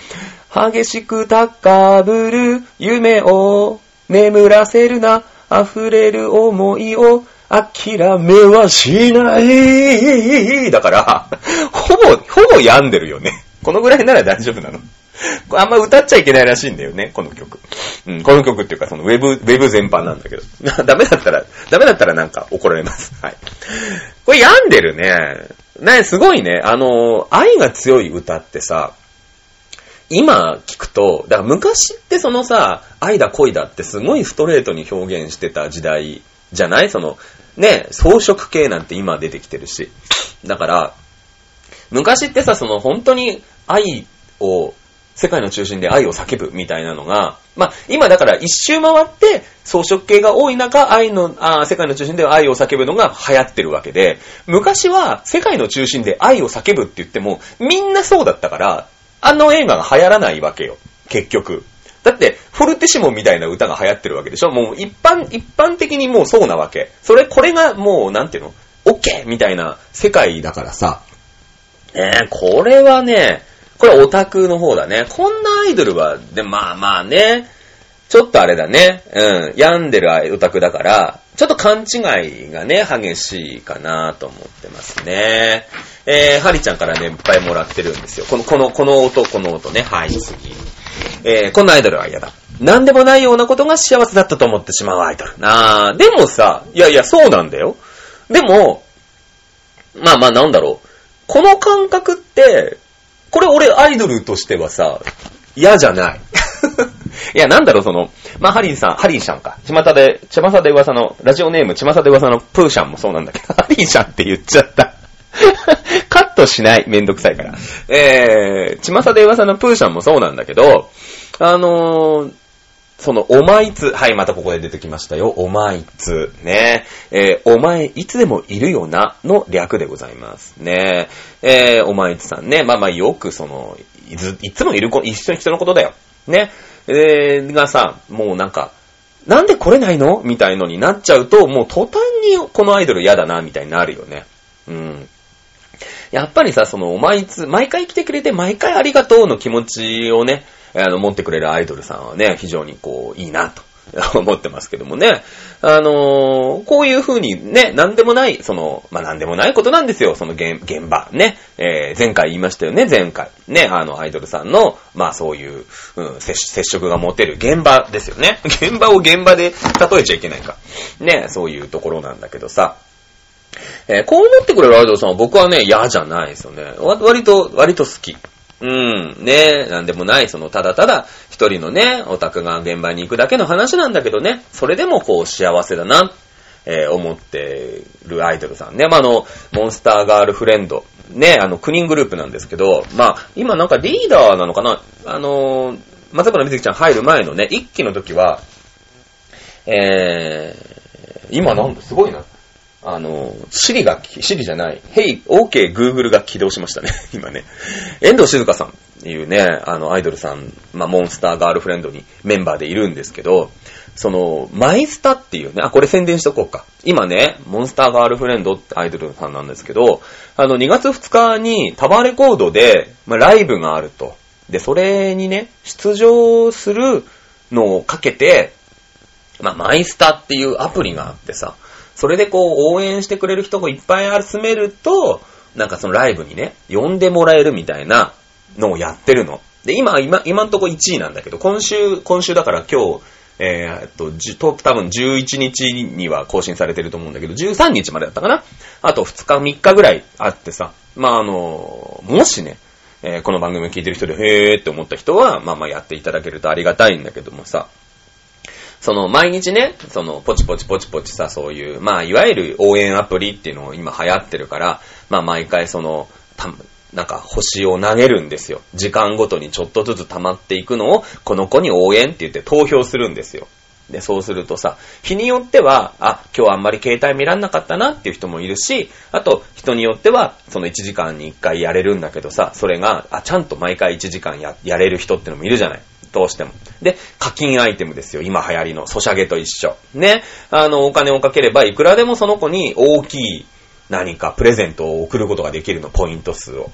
う。激しく高ぶる夢を眠らせるな。溢れる思いを諦めはしない。だから、[laughs] ほぼ、ほぼ病んでるよね。このぐらいなら大丈夫なの。あんま歌っちゃいけないらしいんだよね、この曲。うん、この曲っていうか、そのウェブ、ウェブ全般なんだけど。[laughs] ダメだったら、ダメだったらなんか怒られます。はい。これ病んでるね。ね、すごいね。あの、愛が強い歌ってさ、今聞くと、だから昔ってそのさ、愛だ恋だってすごいストレートに表現してた時代じゃない？その、ね、装飾系なんて今出てきてるし。だから、昔ってさ、その本当に愛を、世界の中心で愛を叫ぶみたいなのが、まあ、今だから一周回って装飾系が多い中、愛の、あ世界の中心で愛を叫ぶのが流行ってるわけで、昔は世界の中心で愛を叫ぶって言っても、みんなそうだったから、あの映画が流行らないわけよ。結局。だって、フォルテシモみたいな歌が流行ってるわけでしょ？もう一般、一般的にもうそうなわけ。それ、これがもう、なんていうの？オッケーみたいな世界だからさ。ねこれはね、これオタクの方だね。こんなアイドルは、で、まあまあね、ちょっとあれだね。うん。病んでるオタクだから、ちょっと勘違いがね、激しいかなと思ってますね。えー、ハリちゃんからね、いっぱいもらってるんですよ。この、この、この音、この音ね。はい、次。えー、こんなアイドルは嫌だ。なんでもないようなことが幸せだったと思ってしまうアイドル。なあ、でもさ、いやいや、そうなんだよ。でも、まあまあなんだろう。この感覚って、これ俺アイドルとしてはさ、嫌じゃない。[laughs] いや、なんだろう、その、まあ、ハリーさん、ハリーシャンか。巷で、ちまさで噂の、ラジオネーム、ちまさで噂のプーシャンもそうなんだけど、ハリーシャンって言っちゃった。[laughs] カットしない。めんどくさいから。えー、ちまさで噂のプーシャンもそうなんだけど、あのー、その、お前いつ、はい、またここで出てきましたよ。お前いつ、ね。えー、お前いつでもいるよな、の略でございます。ね。えー、お前いつさんね。まあまあ、よくその、いつ、いつもいる子、一緒に人のことだよ。ね。えー、がさ、もうなんか、なんで来れないの？みたいのになっちゃうと、もう途端にこのアイドル嫌だな、みたいになるよね。うん。やっぱりさ、その、お前いつ、毎回来てくれて、毎回ありがとうの気持ちをね、あの、持ってくれるアイドルさんはね、非常にこう、いいなと。[laughs] 思ってますけどもね。あのーこういう風にね、なんでもない、その、まあ、なんでもないことなんですよ、その現現場。ね。えー前回言いましたよね、前回。ね、あの、アイドルさんの、まあ、そういう、うん、接触が持てる現場ですよね。[laughs] 現場を現場で例えちゃいけないか。ね、そういうところなんだけどさ。えーこう思ってくれるアイドルさんは僕はね、嫌じゃないですよね。割と、割と好き。うん、ねなんでもない、その、ただただ、一人のね、オタクが現場に行くだけの話なんだけどね、それでもこう、幸せだな、えー思ってるアイドルさんね。まあ、あの、モンスターガールフレンド、ね、あの、9人グループなんですけど、まあ、今なんかリーダーなのかなあのー、松原みずきちゃん入る前のね、一期の時は、えー、今なんだ、すごいな。あの、シリが、シリじゃない、ヘイ、OK Google が起動しましたね、[laughs] 今ね。遠藤静香さんっていうね、あの、アイドルさん、まあ、モンスターガールフレンドにメンバーでいるんですけど、その、マイスタっていうね、あ、これ宣伝しとこうか。今ね、モンスターガールフレンドってアイドルさんなんですけど、あの、2月2日にタワーレコードで、まあ、ライブがあると。で、それにね、出場するのをかけて、まあ、マイスタっていうアプリがあってさ、それでこう応援してくれる人をいっぱい集めると、なんかそのライブにね、呼んでもらえるみたいなのをやってるの。で、今、今、今んとこ1位なんだけど、今週、今週だから今日、えー、っと、じ多分11日には更新されてると思うんだけど、13日までだったかな？あと2日、3日ぐらいあってさ、まああの、もしね、えーこの番組を聞いてる人で、へーって思った人は、まあまあやっていただけるとありがたいんだけどもさ、その、毎日ね、その、ポチポチポチポチさ、そういう、まあ、いわゆる応援アプリっていうのを今流行ってるから、まあ、毎回その、た、なんか、星を投げるんですよ。時間ごとにちょっとずつ溜まっていくのを、この子に応援って言って投票するんですよ。で、そうするとさ、日によっては、あ、今日あんまり携帯見らんなかったなっていう人もいるし、あと、人によっては、その1時間に1回やれるんだけどさ、それが、あ、ちゃんと毎回1時間や、やれる人ってのもいるじゃない。どうしても。で、課金アイテムですよ。今流行りの、ソシャゲと一緒。ね。あの、お金をかければ、いくらでもその子に大きい何かプレゼントを送ることができるの、ポイント数を。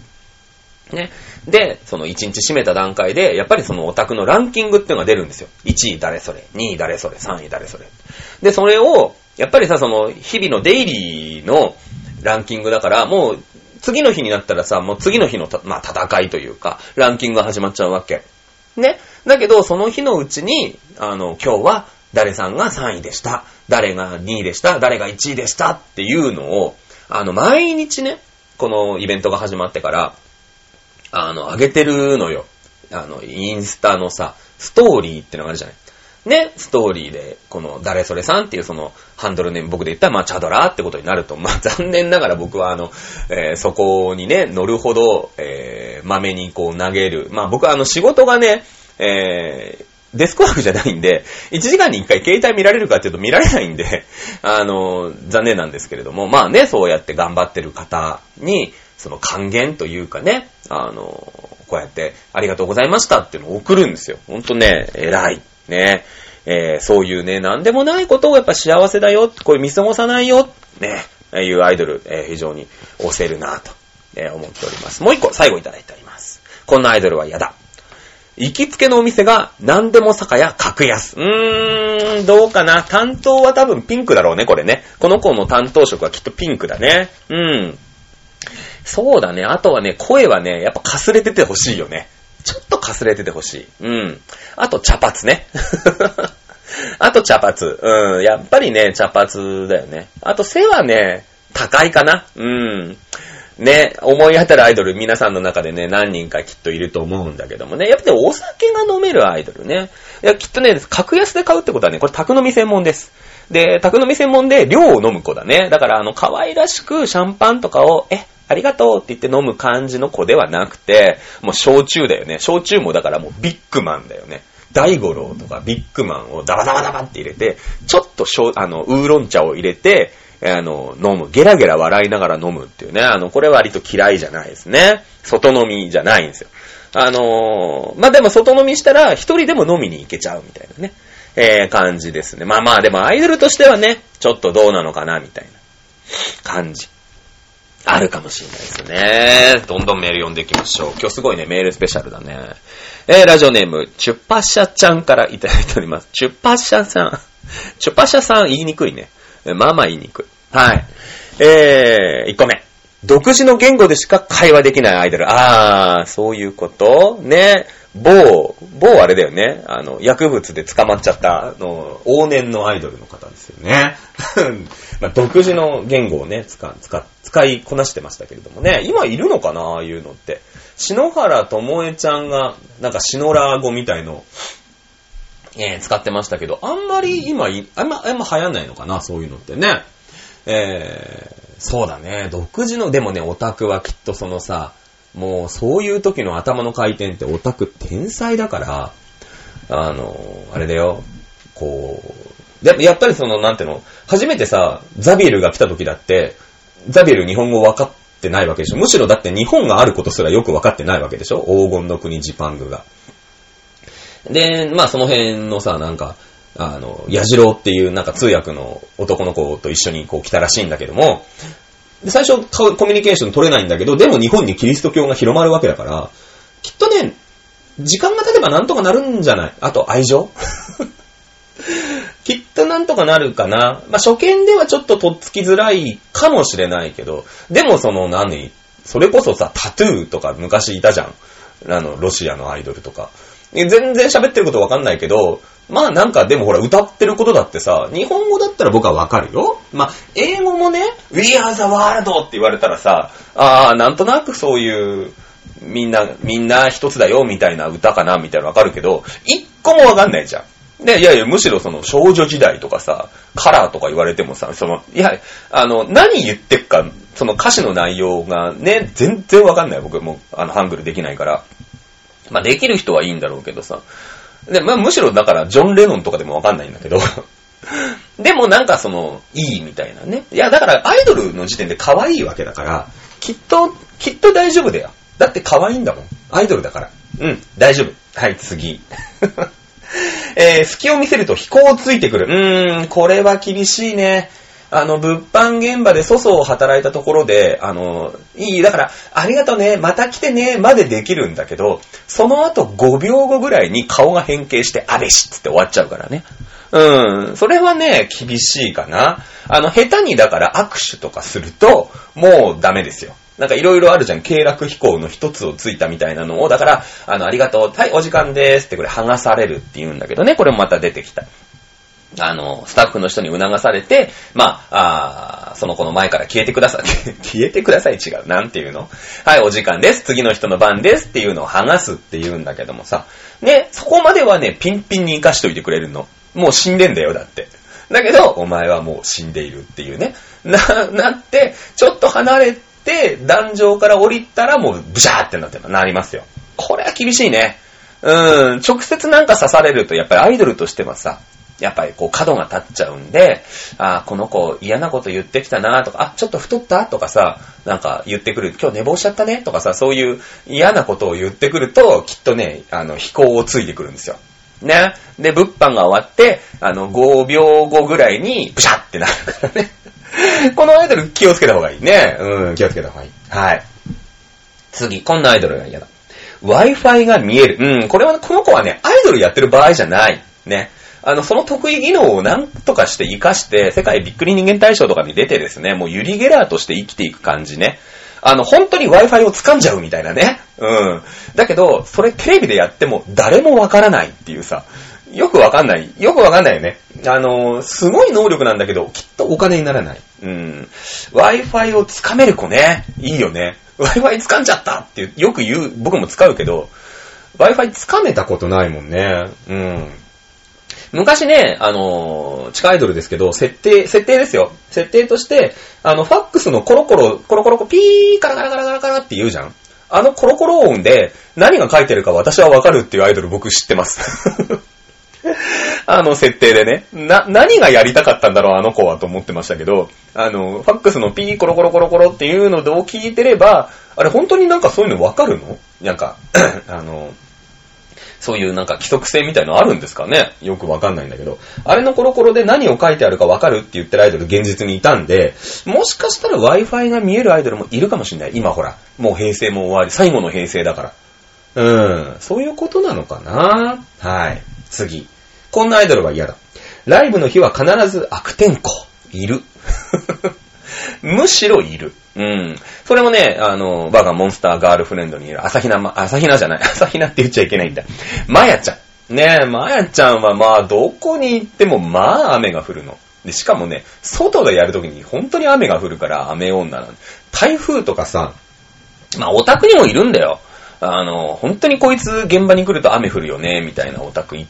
ね。で、その1日締めた段階で、やっぱりそのオタクのランキングっていうのが出るんですよ。1位誰それ、2位誰それ、3位誰それ。で、それを、やっぱりさ、その、日々のデイリーのランキングだから、もう、次の日になったらさ、もう次の日の、まあ、戦いというか、ランキングが始まっちゃうわけ。ね。だけど、その日のうちに、あの、今日は誰さんが3位でした。誰が2位でした。誰が1位でしたっていうのを、あの、毎日ね、このイベントが始まってから、あの、上げてるのよ。あの、インスタのさ、ストーリーってのがあるじゃない。ね、ストーリーで、この、誰それさんっていうその、ハンドルネーム僕で言ったら、まあ、チャドラーってことになると、まあ、残念ながら僕はあの、えーそこにね、乗るほど、えー、豆にこう投げる。まあ、僕はあの、仕事がね、えー、デスクワークじゃないんで、1時間に1回携帯見られるかっていうと見られないんで、[laughs] あの、残念なんですけれども、まあね、そうやって頑張ってる方に、その還元というかね、あの、こうやってありがとうございましたっていうのを送るんですよ。ほんとね、偉い。ね。えーそういうね、なんでもないことをやっぱ幸せだよ、こういう見過ごさないよ、ねえ、いうアイドル、えー非常に押せるなと、えー思っております。もう一個、最後いただいております。こんなアイドルは嫌だ。行きつけのお店が何でも酒屋格安。うーん、どうかな。担当は多分ピンクだろうね、これね。この子の担当色はきっとピンクだね。うん。そうだね。あとはね、声はね、やっぱかすれててほしいよね。ちょっとかすれててほしい。うん。あと茶髪ね。[laughs] あと茶髪。うん。やっぱりね、茶髪だよね。あと背はね、高いかな。うん。ね、思い当たるアイドル皆さんの中でね、何人かきっといると思うんだけどもね。やっぱりお酒が飲めるアイドルね。いや、きっとね、格安で買うってことはね、これ宅飲み専門です。で、宅飲み専門で量を飲む子だね。だから、あの、可愛らしくシャンパンとかを、え、ありがとうって言って飲む感じの子ではなくて、もう焼酎だよね。焼酎もだからもうビッグマンだよね。大五郎とかビッグマンをダバダバダバって入れて、ちょっとしょあの、ウーロン茶を入れて、あの、飲む。ゲラゲラ笑いながら飲むっていうね。あの、これ割と嫌いじゃないですね。外飲みじゃないんですよ。あのーまあ、でも外飲みしたら一人でも飲みに行けちゃうみたいなね。えー、感じですね。まあまあ、でもアイドルとしてはね、ちょっとどうなのかな、みたいな感じ。あるかもしれないですね。どんどんメール読んでいきましょう。今日すごいね、メールスペシャルだね。えー、ラジオネーム、チュッパシャちゃんからいただいております。チュッパシャさん。[laughs] チュッパシャさん言いにくいね。まあまあ言いにくい。はい。えー、1個目。独自の言語でしか会話できないアイドル。あー、そういうことね。某、某あれだよね。あの、薬物で捕まっちゃった、あの、往年のアイドルの方ですよね。[laughs] まあ、独自の言語をね、使、使、使いこなしてましたけれどもね。今いるのかなああいうのって。篠原智恵ちゃんが、なんかシノラー語みたいの、えー、使ってましたけど、あんまり今、あんま、あんま流行んないのかなそういうのってね。えー、そうだね。独自の、でもね、オタクはきっとそのさ、もうそういう時の頭の回転ってオタク天才だから、あの、あれだよ、こう、やっぱりその、なんていうの、初めてさ、ザビエルが来た時だって、ザビエル日本語分かってないわけでしょ。むしろだって日本があることすらよく分かってないわけでしょ。黄金の国ジパングが。で、まあその辺のさ、なんか、あの、矢次郎っていうなんか通訳の男の子と一緒にこう来たらしいんだけども、最初コミュニケーション取れないんだけど、でも日本にキリスト教が広まるわけだから、きっとね、時間が経てばなんとかなるんじゃない？あと愛情？きっとなんとかなるかな。まあ、初見ではちょっととっつきづらいかもしれないけど、でもその何それこそさ、タトゥーとか昔いたじゃん。あの、ロシアのアイドルとか。全然喋ってることわかんないけど、まあなんかでもほら歌ってることだってさ、日本語だったら僕はわかるよ。まあ英語もね、We are the world って言われたらさ、ああ、なんとなくそういう、みんな、みんな一つだよみたいな歌かなみたいなわかるけど、一個もわかんないじゃん。で、いやいや、むしろその少女時代とかさ、カラーとか言われてもさ、その、いや、あの、何言ってっか、その歌詞の内容がね、全然わかんない。僕も、あの、ハングルできないから。まあ、できる人はいいんだろうけどさ。で、まあ、むしろだから、ジョン・レノンとかでもわかんないんだけど。[laughs] でもなんかその、いいみたいなね。いや、だからアイドルの時点で可愛いわけだから、きっと、きっと大丈夫だよ。だって可愛いんだもん。アイドルだから。うん、大丈夫。はい、次。[laughs] [laughs] えー、隙を見せると飛行をついてくる。うーん、これは厳しいね。あの、物販現場で粗相を働いたところで、あの、いい、だから、ありがとうね、また来てね、までできるんだけど、その後5秒後ぐらいに顔が変形して、あべしっつって終わっちゃうからね。うん。それはね、厳しいかな。あの、下手にだから握手とかすると、もうダメですよ。なんかいろいろあるじゃん。経絡飛行の一つをついたみたいなのを、だから、あの、ありがとう。はい、お時間でーすってこれ剥がされるって言うんだけどね。これもまた出てきた。あの、スタッフの人に促されて、まあ、あその子の前から消えてください。[laughs] 消えてください違う。なんていうの？はい、お時間です。次の人の番ですっていうのを剥がすって言うんだけどもさ。ね、そこまではね、ピンピンに生かしといてくれるの。もう死んでんだよ、だって。だけど、お前はもう死んでいるっていうね。な、[laughs] なって、ちょっと離れて、壇上から降りたらもう、ブシャーってなってなりますよ。これは厳しいね。うん、直接なんか刺されると、やっぱりアイドルとしてはさ、やっぱりこう角が立っちゃうんで、あこの子嫌なこと言ってきたなとか、あ、ちょっと太ったとかさ、なんか言ってくる、今日寝坊しちゃったねとかさ、そういう嫌なことを言ってくると、きっとね、あの、飛行をついてくるんですよ。ね。で、物販が終わって、あの、5秒後ぐらいに、ブシャってなるからね。[laughs] このアイドル気をつけた方がいいね。うん、気をつけた方がいい。はい。次、こんなアイドルが嫌だ。Wi-Fi が見える。うん、これは、この子はね、アイドルやってる場合じゃない。ね。あの、その得意技能を何とかして活かして、世界びっくり人間大賞とかに出てですね、もうユリ・ゲラーとして生きていく感じね。あの、本当に Wi-Fi を掴んじゃうみたいなね。うん。だけど、それテレビでやっても誰もわからないっていうさ、よくわかんない。よくわかんないよね。あの、すごい能力なんだけど、きっとお金にならない。うん。Wi-Fi を掴める子ね。いいよね。Wi-Fi 掴んじゃったってよく言う、僕も使うけど、Wi-Fi 掴めたことないもんね。うん。昔ね、あのー、地下アイドルですけど、設定、設定ですよ。設定として、あの、ファックスのコロコロ、コロコロコ、ピー、カラカラカラカラカラって言うじゃん。あのコロコロ音で何が書いてるか私はわかるっていうアイドル僕知ってます。[laughs] あの設定でね。な、何がやりたかったんだろう、あの子はと思ってましたけど、あの、ファックスのピーコロコロコロコロっていうのを聞いてれば、あれ本当になんかそういうのわかるの？なんか、[coughs] あの、そういうなんか規則性みたいのあるんですかね？よくわかんないんだけど。あれのコロコロで何を書いてあるかわかるって言ってるアイドル現実にいたんで、もしかしたら Wi-Fi が見えるアイドルもいるかもしれない。今ほら、もう平成も終わり、最後の平成だから。うん、そういうことなのかな？はい。次。こんなアイドルは嫌だ。ライブの日は必ず悪天候。いる。[laughs] むしろいる。うん。それもね、あの、我がモンスターガールフレンドにいる、朝比奈、朝比奈じゃない、[laughs] 朝比奈って言っちゃいけないんだ。まやちゃん。ねえ、まやちゃんはまあ、どこに行ってもまあ雨が降るの。で、しかもね、外でやるときに本当に雨が降るから雨女なん台風とかさ、まあ、オタクにもいるんだよ。あの、本当にこいつ現場に来ると雨降るよね、みたいなオタクい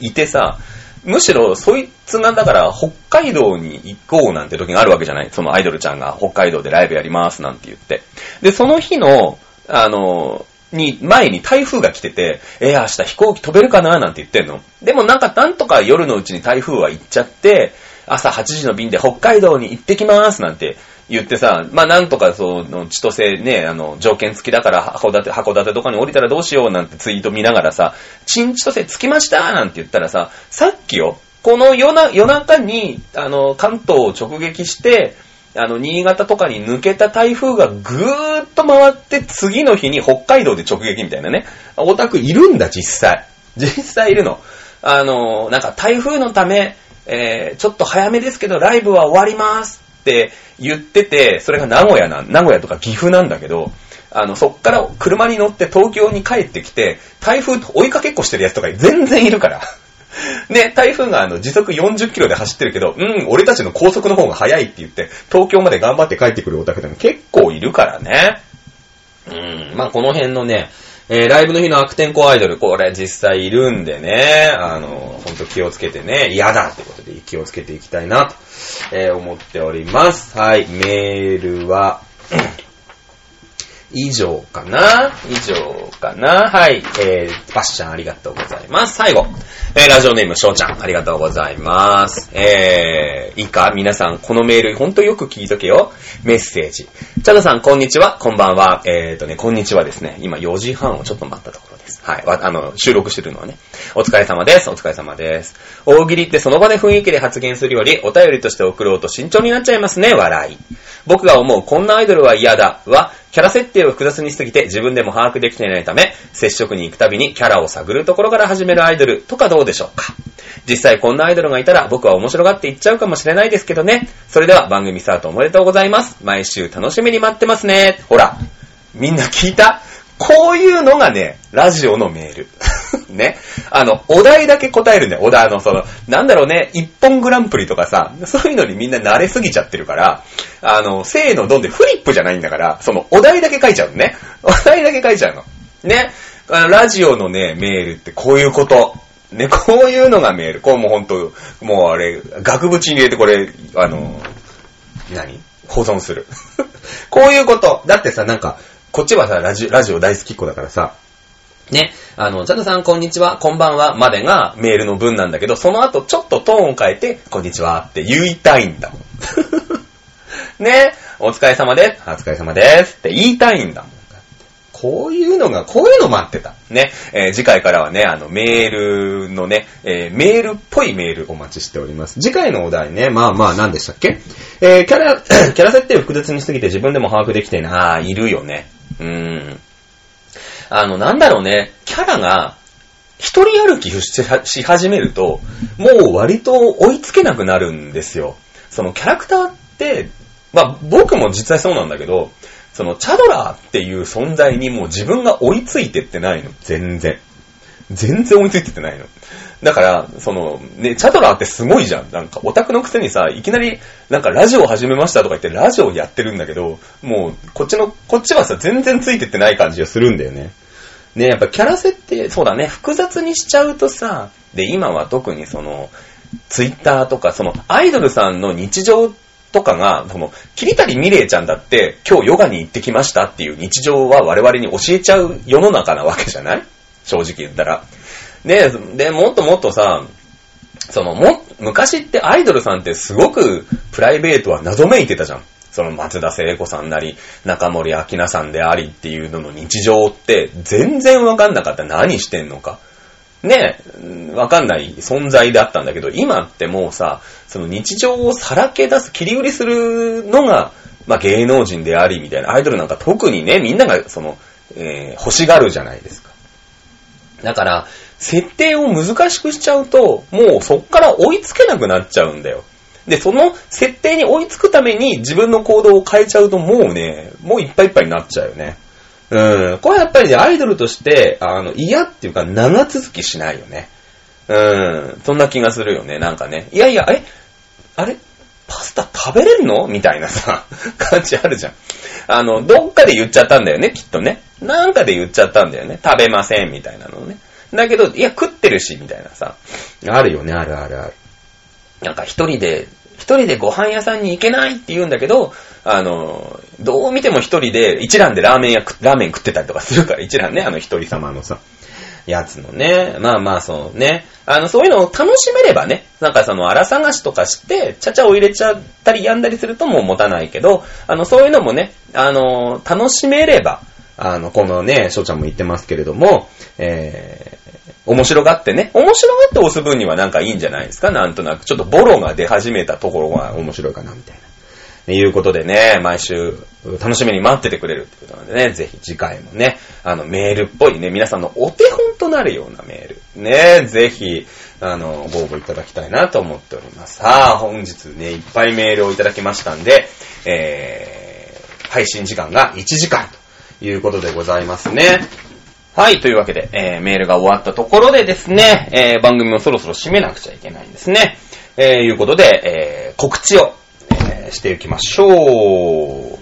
いてさ、むしろ、そいつが、だから、北海道に行こうなんて時があるわけじゃないそのアイドルちゃんが北海道でライブやりますなんて言って。で、その日の、あの、に、前に台風が来てて、えー、明日飛行機飛べるかななんて言ってんの。でもなんか、なんとか夜のうちに台風は行っちゃって、朝8時の便で北海道に行ってきますなんて言ってさ、まあなんとかその千歳ね、あの、条件付きだから函館、函館とかに降りたらどうしようなんてツイート見ながらさ、新千歳着きましたなんて言ったらさ、さっきよ、この夜な夜中に、あの、関東を直撃して、あの、新潟とかに抜けた台風がぐーっと回って次の日に北海道で直撃みたいなね。オタクいるんだ、実際。実際いるの。あの、なんか台風のため、えー、ちょっと早めですけどライブは終わりますって言ってて、それが名古屋な、名古屋とか岐阜なんだけど、あの、そっから車に乗って東京に帰ってきて、台風追いかけっこしてるやつとか全然いるから。で、[laughs] 台風があの時速40キロで走ってるけど、うん、俺たちの高速の方が速いって言って、東京まで頑張って帰ってくるオタクでも結構いるからね。うん、まあこの辺のね、えー、ライブの日の悪天候アイドル、これ実際いるんでね、あの、ほんと気をつけてね、嫌だってことで気をつけていきたいなと、えー、思っております。はい、メールは、以上かな？以上かな？はい。えー、パッシャンありがとうございます。最後。えー、ラジオネーム、翔ちゃん、ありがとうございます。えー、いいか皆さん、このメール、ほんとよく聞いとけよ。メッセージ。チャドさん、こんにちは。こんばんは。えーとね、こんにちはですね。今4時半をちょっと待ったところです。はい。あの、収録してるのはね。お疲れ様です。お疲れ様です。大喜利ってその場で雰囲気で発言するより、お便りとして送ろうと慎重になっちゃいますね。笑い。僕が思う、こんなアイドルは嫌だ。は、キャラ設定を複雑にしすぎて自分でも把握できていないため、接触に行くたびにキャラを探るところから始めるアイドルとかどうでしょうか実際こんなアイドルがいたら僕は面白がっていっちゃうかもしれないですけどね。それでは番組スタートおめでとうございます。毎週楽しみに待ってますね。ほら、みんな聞いた？こういうのがね、ラジオのメール。[laughs] ね。あの、お題だけ答えるんだよ。お題の、その、なんだろうね、一本グランプリとかさ、そういうのにみんな慣れすぎちゃってるから、あの、せーのどんでフリップじゃないんだから、その、お題だけ書いちゃうのね。[laughs] お題だけ書いちゃうの。ね。あの、ラジオのね、メールってこういうこと。ね、こういうのがメール。こうもうほんと、もうあれ、額縁に入れてこれ、あの、何？保存する。[laughs] こういうこと。だってさ、なんか、こっちはさ、ラジラジオ大好きっ子だからさ、ね、あの、チャドさんこんにちは、こんばんは、までがメールの文なんだけど、その後ちょっとトーンを変えて、こんにちはって言いたいんだもん。[laughs] ね、お疲れ様です。お疲れ様ですって言いたいんだもん。こういうのが、こういうの待ってた。ね。えー、次回からはね、あの、メールのね、えー、メールっぽいメールお待ちしております。次回のお題ね、まあまあ何でしたっけ？えー、キャラ、[clears throat] キャラ設定を複雑にしすぎて自分でも把握できてない。ああ、いるよね。うーん。あの、なんだろうね、キャラが、一人歩きし始めると、もう割と追いつけなくなるんですよ。そのキャラクターって、まあ僕も実際そうなんだけど、そのチャドラーっていう存在にもう自分が追いついてってないの。全然。全然追いついてってないの。だから、その、ね、チャドラーってすごいじゃん。なんか、オタクのくせにさ、いきなり、なんかラジオ始めましたとか言って、ラジオやってるんだけど、もう、こっちの、こっちはさ、全然ついてってない感じがするんだよね。ね、やっぱキャラ設定、そうだね、複雑にしちゃうとさ、で、今は特にその、ツイッターとか、その、アイドルさんの日常とかが、その、桐谷美玲ちゃんだって、今日ヨガに行ってきましたっていう日常は我々に教えちゃう世の中なわけじゃない？正直言ったら。で、で、もっともっとさ、その、も、昔ってアイドルさんってすごくプライベートは謎めいてたじゃん。その松田聖子さんなり、中森明菜さんでありっていうのの日常って全然わかんなかった。何してんのか。ねえ、わかんない存在だったんだけど、今ってもうさ、その日常をさらけ出す、切り売りするのが、まあ芸能人であり、みたいな、アイドルなんか特にね、みんながその、えー、欲しがるじゃないですか。だから、設定を難しくしちゃうと、もうそっから追いつけなくなっちゃうんだよ。で、その設定に追いつくために自分の行動を変えちゃうともうね、もういっぱいいっぱいになっちゃうよね。うん。これやっぱりね、アイドルとして、あの、嫌っていうか長続きしないよね。うん。そんな気がするよね。なんかね。いやいや、えあれ？パスタ食べれるの？みたいなさ、[laughs] 感じあるじゃん。あの、どっかで言っちゃったんだよね、きっとね。なんかで言っちゃったんだよね。食べません、みたいなのね。だけど、いや、食ってるし、みたいなさ。あるよね、あるあるある。なんか一人で、一人でご飯屋さんに行けないって言うんだけど、あの、どう見ても一人で、一蘭でラーメン屋、ラーメン食ってたりとかするから、一蘭ね、あの一人様のさ、やつのね。まあまあそうね。あの、そういうのを楽しめればね、なんかその、荒探しとかして、ちゃちゃを入れちゃったりやんだりするともう持たないけど、あの、そういうのもね、あの、楽しめれば、あの、このね、翔ちゃんも言ってますけれども、えー、面白がってね、面白がって押す分にはなんかいいんじゃないですか？なんとなく。ちょっとボロが出始めたところが面白いかな、みたいな。いうことでね、毎週楽しみに待っててくれるってことなんでね、ぜひ次回もね、あのメールっぽいね、皆さんのお手本となるようなメール、ね、ぜひ、あの、ご応募いただきたいなと思っております。さあ、本日ね、いっぱいメールをいただきましたんで、えー、配信時間が1時間ということでございますね。はい、というわけで、えー、メールが終わったところでですね、えー、番組もそろそろ締めなくちゃいけないんですね。えー、いうことで、えー、告知をしていきましょう。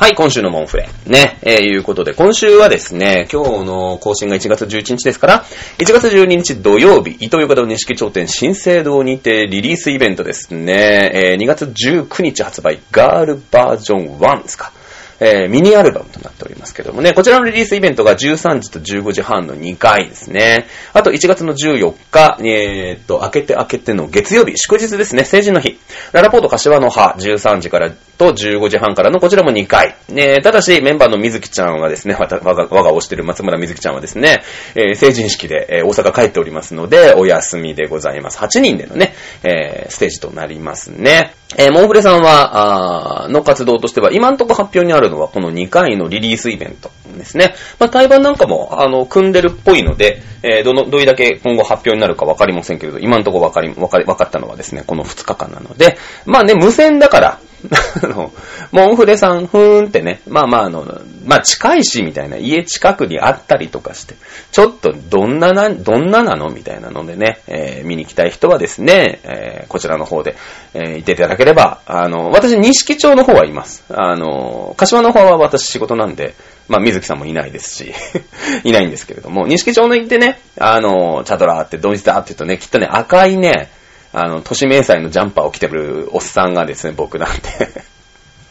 はい、今週のモンフレ。ね、えー、いうことで、今週はですね、今日の更新が1月11日ですから、1月12日土曜日、伊東横田錦頂点新生堂にてリリースイベントですね、えー、2月19日発売、ガールバージョン1ですか。えー、ミニアルバムとなっておりますけどもね、こちらのリリースイベントが13時と15時半の2回ですね。あと1月の14日、えー、っと、明けて明けての月曜日、祝日ですね、成人の日。ララポート柏の葉、13時からと15時半からのこちらも2回。ね、ただし、メンバーの水木ちゃんはですね、我が、我が推してる松村水木ちゃんはですね、えー、成人式で、えー、大阪帰っておりますので、お休みでございます。8人でのね、えー、ステージとなりますね。えー、モンフレさんは、あの活動としては、今んとこ発表にあるのはこの2回のリリースイベントですね。まあ、対バンなんかも、あの、組んでるっぽいので、えー、どの、どれだけ今後発表になるかわかりませんけれど、今のとこわかり、わかり、わかったのはですね、この2日間なので、まあね、無線だから、[laughs] あの、モンフレさん、ふーんってね、まあまああの、まあ近いし、みたいな、家近くにあったりとかして、ちょっとどんなな、どんななのみたいなのでね、えー、見に来たい人はですね、えー、こちらの方で、えー、行っていただければ、あの、私、西町の方はいます。あの、柏の方は私仕事なんで、まあ、水木さんもいないですし [laughs] いないんですけれども、西町の行ってね、あの、チャドラーってドイツだって言うとね、きっとね、赤いね、あの、都市明細のジャンパーを着てるおっさんがですね、僕なんで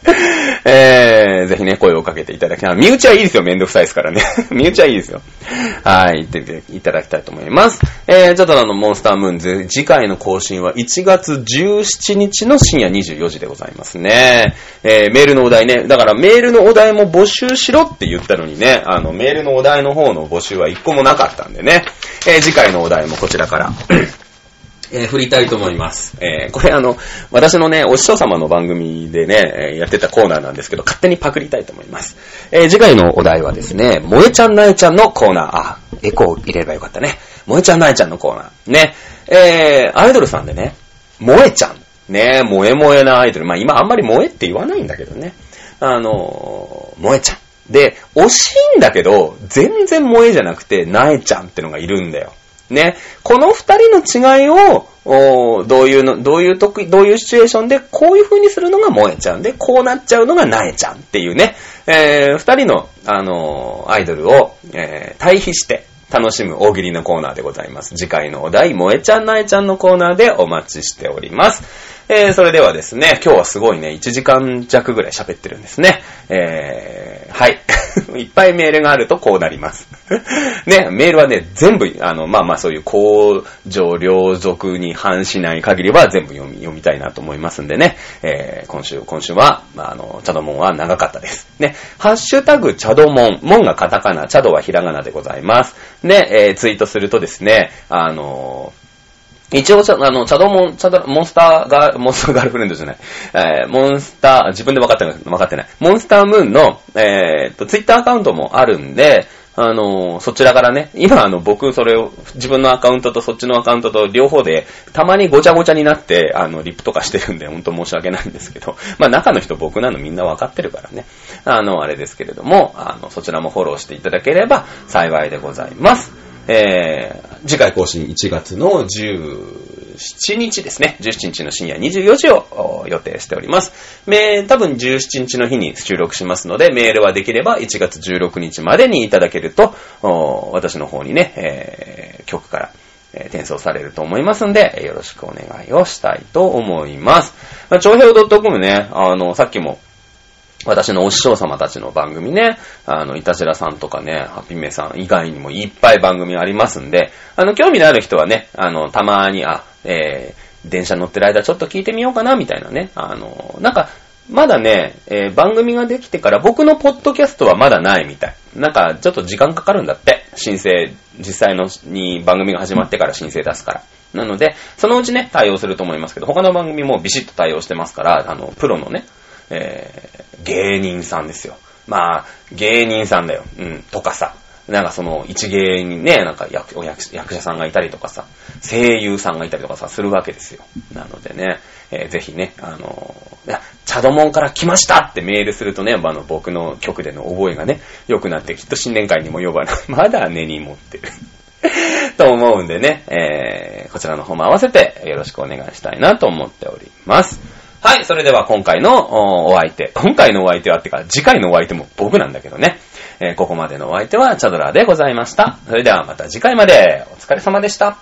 [laughs] えー、ぜひね、声をかけていただきたい。身内はいいですよ、めんどくさいですからね。[laughs] 身内はいいですよ。はい、言っていただきたいと思います。えー、ちょっとあの、モンスタームーンズ、次回の更新は1月17日の深夜24時でございますね。えー、メールのお題ね。だからメールのお題も募集しろって言ったのにね、あの、メールのお題の方の募集は1個もなかったんでね。えー、次回のお題もこちらからえー、振りたいと思います。[laughs] えー、これあの、私のね、お師匠様の番組でね、やってたコーナーなんですけど、勝手にパクりたいと思います。えー、次回のお題はですね、萌えちゃんなえちゃんのコーナー。あ、エコー入れればよかったね。萌えちゃんなえちゃんのコーナー。ね。えー、アイドルさんでね、萌えちゃん。ね、萌え萌えなアイドル。まあ今あんまり萌えって言わないんだけどね。あの萌えちゃん。で、惜しいんだけど、全然萌えじゃなくて、なえちゃんってのがいるんだよ。ね。この二人の違いを、どういうの、どういう得意、どういうシチュエーションで、こういう風にするのが萌えちゃんで、こうなっちゃうのがなえちゃんっていうね、えー、二人の、あのー、アイドルを、えー、対比して楽しむ大喜利のコーナーでございます。次回のお題、萌えちゃんなえちゃんのコーナーでお待ちしております。えー、それではですね、今日はすごいね、1時間弱ぐらい喋ってるんですね。えー、はい。[laughs] いっぱいメールがあるとこうなります。[laughs] ね、メールはね、全部、あの、まあまあそういう公序良俗に反しない限りは全部読み、読みたいなと思いますんでね、えー、今週、今週は、まああの、チャドモンは長かったです。ね、ハッシュタグチャドモン、モンがカタカナ、チャドはひらがなでございます。ね、えー、ツイートするとですね、あの一応、あの、チャドモン、チャド、モンスターガー、モンスターガールフレンドじゃない。えー、モンスター、自分で分かってない、分かってない。モンスタームーンの、えー、と、ツイッターアカウントもあるんで、あの、そちらからね、今あの、僕それを、自分のアカウントとそっちのアカウントと両方で、たまにごちゃごちゃになって、あの、リップとかしてるんで、ほんと申し訳ないんですけど、[laughs] まあ中の人僕なのみんな分かってるからね。あの、あれですけれども、あの、そちらもフォローしていただければ幸いでございます。えー、次回更新1月の17日ですね。17日の深夜24時を予定しております。め多分17日の日に収録しますので、メールはできれば1月16日までにいただけると、私の方にね、えー、曲から、えー、転送されると思いますんで、よろしくお願いをしたいと思います。まあ、長平 .com ね、あの、さっきも私のお師匠様たちの番組ね、あの、いたじらさんとかね、ハピメさん以外にもいっぱい番組ありますんで、あの、興味のある人はね、あの、たまに、あ、えー、電車乗ってる間ちょっと聞いてみようかな、みたいなね。あの、なんか、まだね、えー、番組ができてから僕のポッドキャストはまだないみたい。なんか、ちょっと時間かかるんだって。申請、実際のに番組が始まってから申請出すから。なので、そのうちね、対応すると思いますけど、他の番組もビシッと対応してますから、あの、プロのね、えー、芸人さんですよ。まあ、芸人さんだよ。うん、とかさ。なんかその一芸にね、なんか役役者さんがいたりとかさ、声優さんがいたりとかさ、するわけですよ。なのでね、えー、ぜひね、あのー、いや、チャドモンから来ましたってメールするとね、あの、僕の曲での覚えがね、良くなってきっと新年会にも呼ばれ、[laughs] まだ根に持ってる [laughs] と思うんでね、えー、こちらの方も合わせてよろしくお願いしたいなと思っております。はい、それでは今回のお相手。今回のお相手はってか、次回のお相手も僕なんだけどね。えー、ここまでのお相手はチャドラーでございました。それではまた次回までお疲れ様でした。